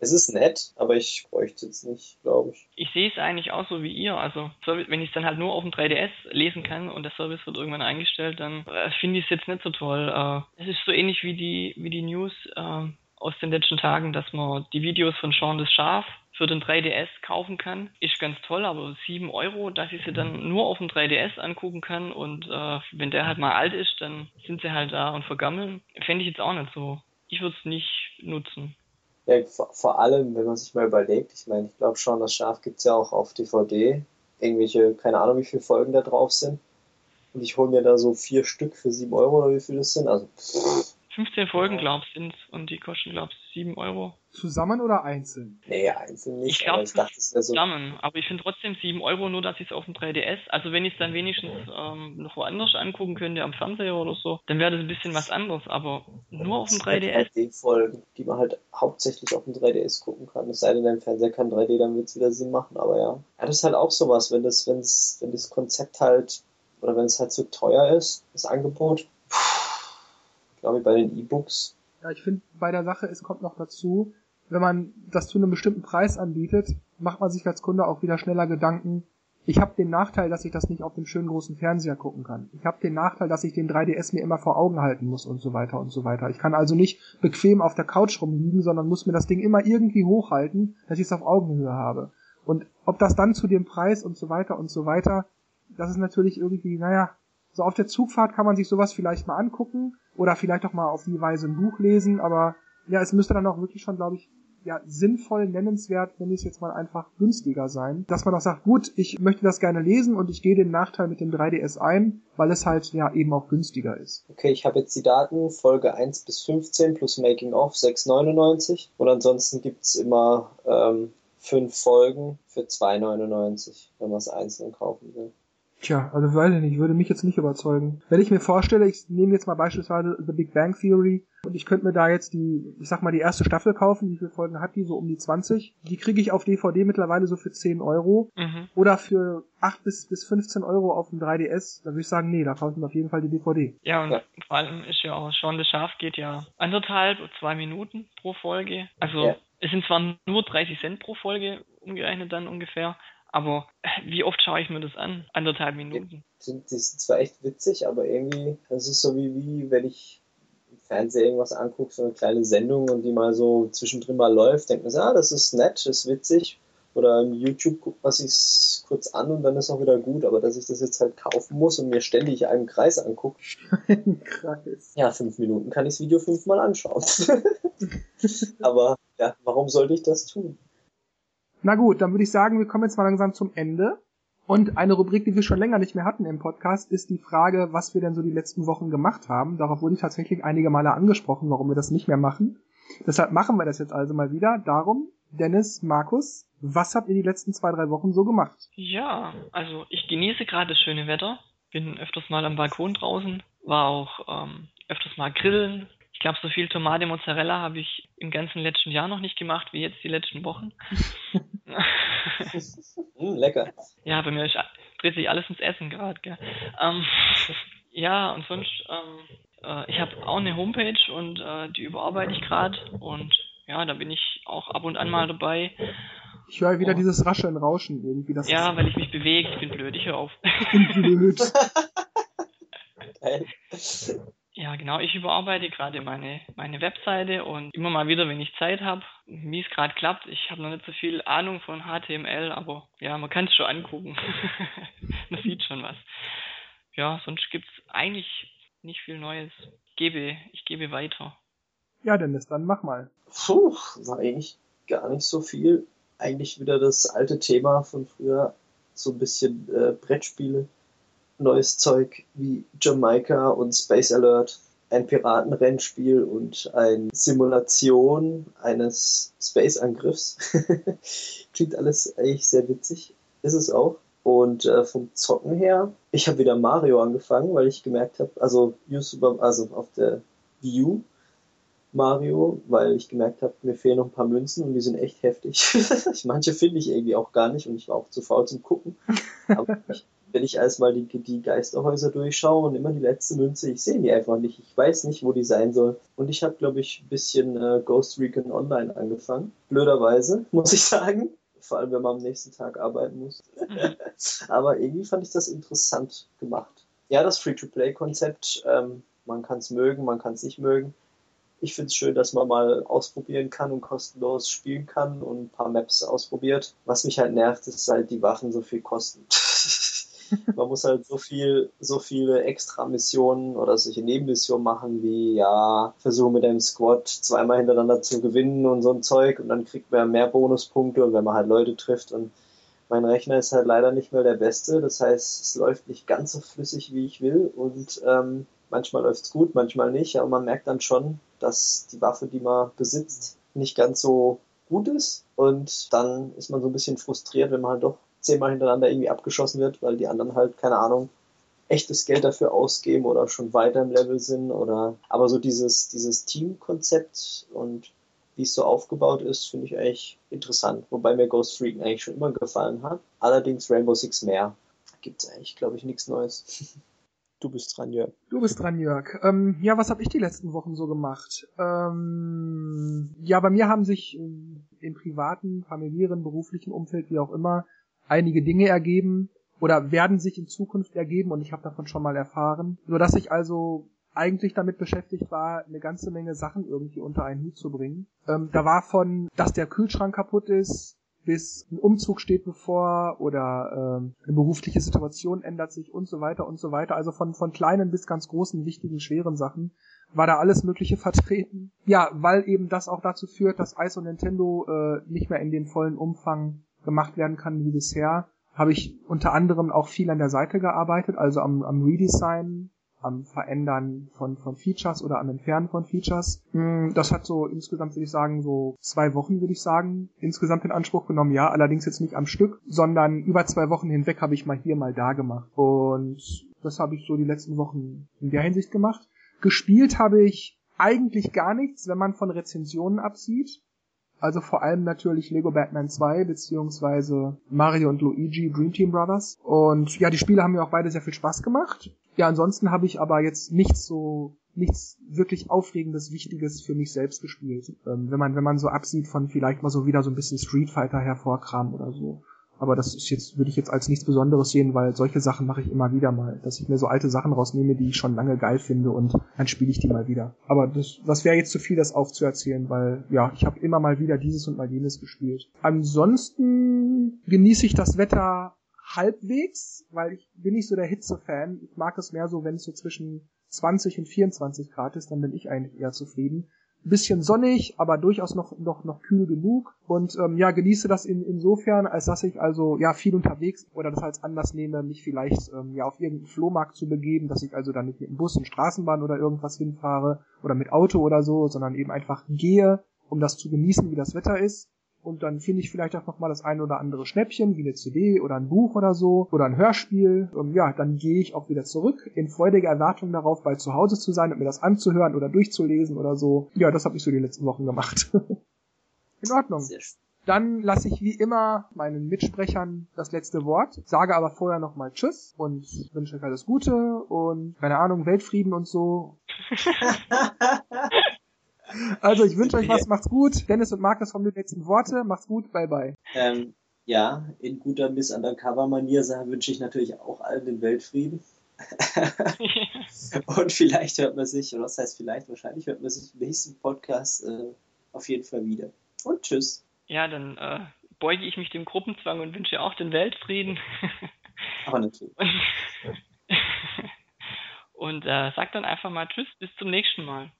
es ist nett, aber ich bräuchte es nicht, glaube ich. Ich sehe es eigentlich auch so wie ihr. Also, wenn ich es dann halt nur auf dem 3DS lesen kann und der Service wird irgendwann eingestellt, dann äh, finde ich es jetzt nicht so toll. Äh, es ist so ähnlich wie die, wie die News äh, aus den letzten Tagen, dass man die Videos von Sean das Schaf für den 3DS kaufen kann. Ist ganz toll, aber 7 Euro, dass ich sie dann nur auf dem 3DS angucken kann und äh, wenn der halt mal alt ist, dann sind sie halt da und vergammeln. Fände ich jetzt auch nicht so. Ich würde es nicht nutzen. Ja, vor, vor allem, wenn man sich mal überlegt, ich meine, ich glaube schon, das Schaf gibt's ja auch auf DVD. Irgendwelche, keine Ahnung, wie viele Folgen da drauf sind. Und ich hole mir da so vier Stück für 7 Euro oder wie viel das sind. Also, pff, 15 Folgen, glaubst du, sind und die kosten, glaubst du, 7 Euro. Zusammen oder einzeln? nee, einzeln nicht. Ich glaub, aber ich dachte, es wäre so. zusammen. Aber ich finde trotzdem 7 Euro, nur dass ich es auf dem 3DS, also wenn ich es dann wenigstens ähm, noch woanders angucken könnte, am Fernseher oder so, dann wäre das ein bisschen was anderes. Aber nur auf dem 3DS, 3D-Folgen, die man halt hauptsächlich auf dem 3DS gucken kann. Es sei denn, dein Fernseher kann 3D, dann wird's wieder Sinn machen, aber ja. Ja, das ist halt auch sowas, wenn das, wenn's, wenn das Konzept halt, oder wenn es halt zu teuer ist, das Angebot. Ich glaube, bei den E-Books, Ja, ich finde bei der Sache, es kommt noch dazu, wenn man das zu einem bestimmten Preis anbietet, macht man sich als Kunde auch wieder schneller Gedanken. Ich habe den Nachteil, dass ich das nicht auf dem schönen großen Fernseher gucken kann. Ich habe den Nachteil, dass ich den 3DS mir immer vor Augen halten muss und so weiter und so weiter. Ich kann also nicht bequem auf der Couch rumliegen, sondern muss mir das Ding immer irgendwie hochhalten, dass ich es auf Augenhöhe habe. Und ob das dann zu dem Preis und so weiter und so weiter, das ist natürlich irgendwie, naja, so auf der Zugfahrt kann man sich sowas vielleicht mal angucken oder vielleicht auch mal auf die Weise ein Buch lesen, aber ja, es müsste dann auch wirklich schon, glaube ich, ja, sinnvoll, nennenswert, nenne ich es jetzt mal einfach günstiger sein, dass man auch sagt, gut, ich möchte das gerne lesen und ich gehe den Nachteil mit dem 3DS ein, weil es halt ja eben auch günstiger ist. okay, ich habe jetzt die Daten, Folge 1 bis 15 plus Making of 6,99 und ansonsten gibt's immer ähm, fünf Folgen für 2,99, wenn man es einzeln kaufen will. Tja, also weiß ich nicht, würde mich jetzt nicht überzeugen. Wenn ich mir vorstelle, ich nehme jetzt mal beispielsweise The Big Bang Theory und ich könnte mir da jetzt die, ich sag mal, die erste Staffel kaufen, wie viele Folgen hat die, so um die 20. Die kriege ich auf DVD mittlerweile so für 10 Euro mhm. oder für 8 bis, bis 15 Euro auf dem 3DS. Da würde ich sagen, nee, da kaufen wir auf jeden Fall die DVD. Ja, und Ja. vor allem ist ja auch schon das Schaf geht ja anderthalb, zwei Minuten pro Folge. Also Ja. es sind zwar nur 30 Cent pro Folge umgerechnet dann ungefähr, aber äh, wie oft schaue ich mir das an? Anderthalb Minuten. sind, die sind zwar echt witzig, aber irgendwie, das ist so wie, wie wenn ich im Fernsehen irgendwas angucke, so eine kleine Sendung und die mal so zwischendrin mal läuft, denkt man so, ah, das ist nett, ist witzig. Oder im YouTube guckt man sich's kurz an und dann ist auch wieder gut, aber dass ich das jetzt halt kaufen muss und mir ständig einen Kreis angucke, Kreis. ja, fünf Minuten kann ich das Video fünfmal anschauen. *laughs* aber ja, warum sollte ich das tun? Na gut, dann würde ich sagen, wir kommen jetzt mal langsam zum Ende. Und eine Rubrik, die wir schon länger nicht mehr hatten im Podcast, ist die Frage, was wir denn so die letzten Wochen gemacht haben. Darauf wurde ich tatsächlich einige Male angesprochen, warum wir das nicht mehr machen. Deshalb machen wir das jetzt also mal wieder. Darum, Dennis, Markus, was habt ihr die letzten zwei, drei Wochen so gemacht? Ja, also ich genieße gerade das schöne Wetter, bin öfters mal am Balkon draußen, war auch ähm, öfters mal grillen. Ich glaube, so viel Tomate Mozzarella habe ich im ganzen letzten Jahr noch nicht gemacht, wie jetzt die letzten Wochen. mm, *laughs* lecker. Ja, bei mir ist, dreht sich alles ins Essen gerade. Ähm, *laughs* ja, und sonst, ähm, äh, ich habe auch eine Homepage und äh, die überarbeite ich gerade und ja, da bin ich auch ab und an mal dabei. Ich höre wieder oh. dieses Rascheln, Rauschen irgendwie. Das ja, weil ich mich bewege. Ich bin blöd. Ich höre auf. Ich bin blöd. Ja, genau. Ich überarbeite gerade meine, meine Webseite und immer mal wieder, wenn ich Zeit habe, wie es gerade klappt. Ich habe noch nicht so viel Ahnung von HTML, aber ja, man kann es schon angucken. *laughs* man sieht schon was. Ja, sonst gibt es eigentlich nicht viel Neues. Ich gebe, ich gebe weiter. Ja, Dennis, dann mach mal. Puh, war eigentlich gar nicht so viel eigentlich wieder das alte Thema von früher, so ein bisschen äh, Brettspiele, neues Zeug wie Jamaika und Space Alert, ein Piratenrennspiel und eine Simulation eines Space-Angriffs. *laughs* Klingt alles eigentlich sehr witzig, ist es auch. Und äh, vom Zocken her, ich habe wieder Mario angefangen, weil ich gemerkt habe, also, also auf der U, Mario, weil ich gemerkt habe, mir fehlen noch ein paar Münzen und die sind echt heftig. *laughs* Manche finde ich irgendwie auch gar nicht und ich war auch zu faul zum Gucken. *laughs* Aber ich, wenn ich erstmal die, die Geisterhäuser durchschaue und immer die letzte Münze, ich sehe die einfach nicht. Ich weiß nicht, wo die sein soll. Und ich habe, glaube ich, ein bisschen äh, Ghost Recon Online angefangen. Blöderweise, *laughs* muss ich sagen. Vor allem, wenn man am nächsten Tag arbeiten muss. Mhm. *laughs* Aber irgendwie fand ich das interessant gemacht. Ja, das Free-to-Play-Konzept, ähm, man kann es mögen, man kann es nicht mögen ich finde es schön, dass man mal ausprobieren kann und kostenlos spielen kann und ein paar Maps ausprobiert. Was mich halt nervt, ist halt die Waffen so viel kosten. *laughs* man muss halt so viel, so viele extra Missionen oder solche Nebenmissionen machen, wie ja, versuche mit einem Squad zweimal hintereinander zu gewinnen und so ein Zeug und dann kriegt man mehr Bonuspunkte und wenn man halt Leute trifft und mein Rechner ist halt leider nicht mehr der beste, das heißt, es läuft nicht ganz so flüssig, wie ich will und ähm, manchmal läuft's gut, manchmal nicht, aber man merkt dann schon, dass die Waffe, die man besitzt, nicht ganz so gut ist. Und dann ist man so ein bisschen frustriert, wenn man halt doch zehnmal hintereinander irgendwie abgeschossen wird, weil die anderen halt, keine Ahnung, echtes Geld dafür ausgeben oder schon weiter im Level sind oder aber so dieses, dieses Teamkonzept und wie es so aufgebaut ist, finde ich eigentlich interessant. Wobei mir Ghost Freak eigentlich schon immer gefallen hat. Allerdings Rainbow Six mehr. Gibt es eigentlich, glaube ich, nichts Neues. *laughs* Du bist dran, Jörg. Du bist dran, Jörg. Ähm, ja, was habe ich die letzten Wochen so gemacht? Ähm, ja, bei mir haben sich im privaten, familiären, beruflichen Umfeld, wie auch immer, einige Dinge ergeben oder werden sich in Zukunft ergeben und ich habe davon schon mal erfahren, so dass ich also eigentlich damit beschäftigt war, eine ganze Menge Sachen irgendwie unter einen Hut zu bringen. Ähm, da war von, dass der Kühlschrank kaputt ist, bis ein Umzug steht bevor oder ähm, eine berufliche Situation ändert sich und so weiter und so weiter. Also von, von kleinen bis ganz großen, wichtigen, schweren Sachen war da alles Mögliche vertreten. Ja, weil eben das auch dazu führt, dass ICE und Nintendo äh, nicht mehr in dem vollen Umfang gemacht werden kann wie bisher, habe ich unter anderem auch viel an der Seite gearbeitet, also am, am Redesign am Verändern von, von Features oder am Entfernen von Features. Hm, das hat so insgesamt, würde ich sagen, so zwei Wochen, würde ich sagen, insgesamt in Anspruch genommen. Ja, allerdings jetzt nicht am Stück, sondern über zwei Wochen hinweg habe ich mal hier, mal da gemacht. Und das habe ich so die letzten Wochen in der Hinsicht gemacht. Gespielt habe ich eigentlich gar nichts, wenn man von Rezensionen absieht. Also vor allem natürlich Lego Batman 2 beziehungsweise Mario und Luigi Dream Team Brothers. Und ja, die Spiele haben mir auch beide sehr viel Spaß gemacht. Ja, ansonsten habe ich aber jetzt nichts so, nichts wirklich Aufregendes, Wichtiges für mich selbst gespielt. Ähm, wenn man, wenn man so absieht von vielleicht mal so wieder so ein bisschen Street Fighter hervorkramen oder so. Aber das ist jetzt, würde ich jetzt als nichts Besonderes sehen, weil solche Sachen mache ich immer wieder mal, dass ich mir so alte Sachen rausnehme, die ich schon lange geil finde und dann spiele ich die mal wieder. Aber das, das wäre jetzt zu viel, das aufzuerzählen, weil ja, ich habe immer mal wieder dieses und mal jenes gespielt. Ansonsten genieße ich das Wetter halbwegs, weil ich bin nicht so der Hitze-Fan. Ich mag es mehr so, wenn es so zwischen 20 und 24 Grad ist, dann bin ich eigentlich eher zufrieden. Bisschen sonnig, aber durchaus noch, noch, noch kühl genug. Und ähm, ja, genieße das in, insofern, als dass ich also ja viel unterwegs oder das als Anlass nehme, mich vielleicht ähm, ja auf irgendeinen Flohmarkt zu begeben, dass ich also dann nicht mit dem Bus und Straßenbahn oder irgendwas hinfahre oder mit Auto oder so, sondern eben einfach gehe, um das zu genießen, wie das Wetter ist und dann finde ich vielleicht auch nochmal das eine oder andere Schnäppchen, wie eine CD oder ein Buch oder so oder ein Hörspiel. Und ja, dann gehe ich auch wieder zurück in freudiger Erwartung darauf, bald zu Hause zu sein und mir das anzuhören oder durchzulesen oder so. Ja, das habe ich so die letzten Wochen gemacht. *laughs* in Ordnung. Dann lasse ich wie immer meinen Mitsprechern das letzte Wort, sage aber vorher nochmal Tschüss und wünsche euch alles Gute und keine Ahnung, Weltfrieden und so. *laughs* also ich wünsche euch was, macht's gut. Dennis und Markus haben die letzten Worte. Macht's gut, bye bye. Ähm, ja, in guter Miss Undercover-Manier wünsche ich natürlich auch allen den Weltfrieden. *laughs* und vielleicht hört man sich, oder was heißt vielleicht, wahrscheinlich hört man sich im nächsten Podcast äh, auf jeden Fall wieder. Und tschüss ja, dann äh, beuge ich mich dem Gruppenzwang und wünsche auch den Weltfrieden. Aber natürlich. *laughs* und äh, sag dann einfach mal Tschüss, bis zum nächsten Mal.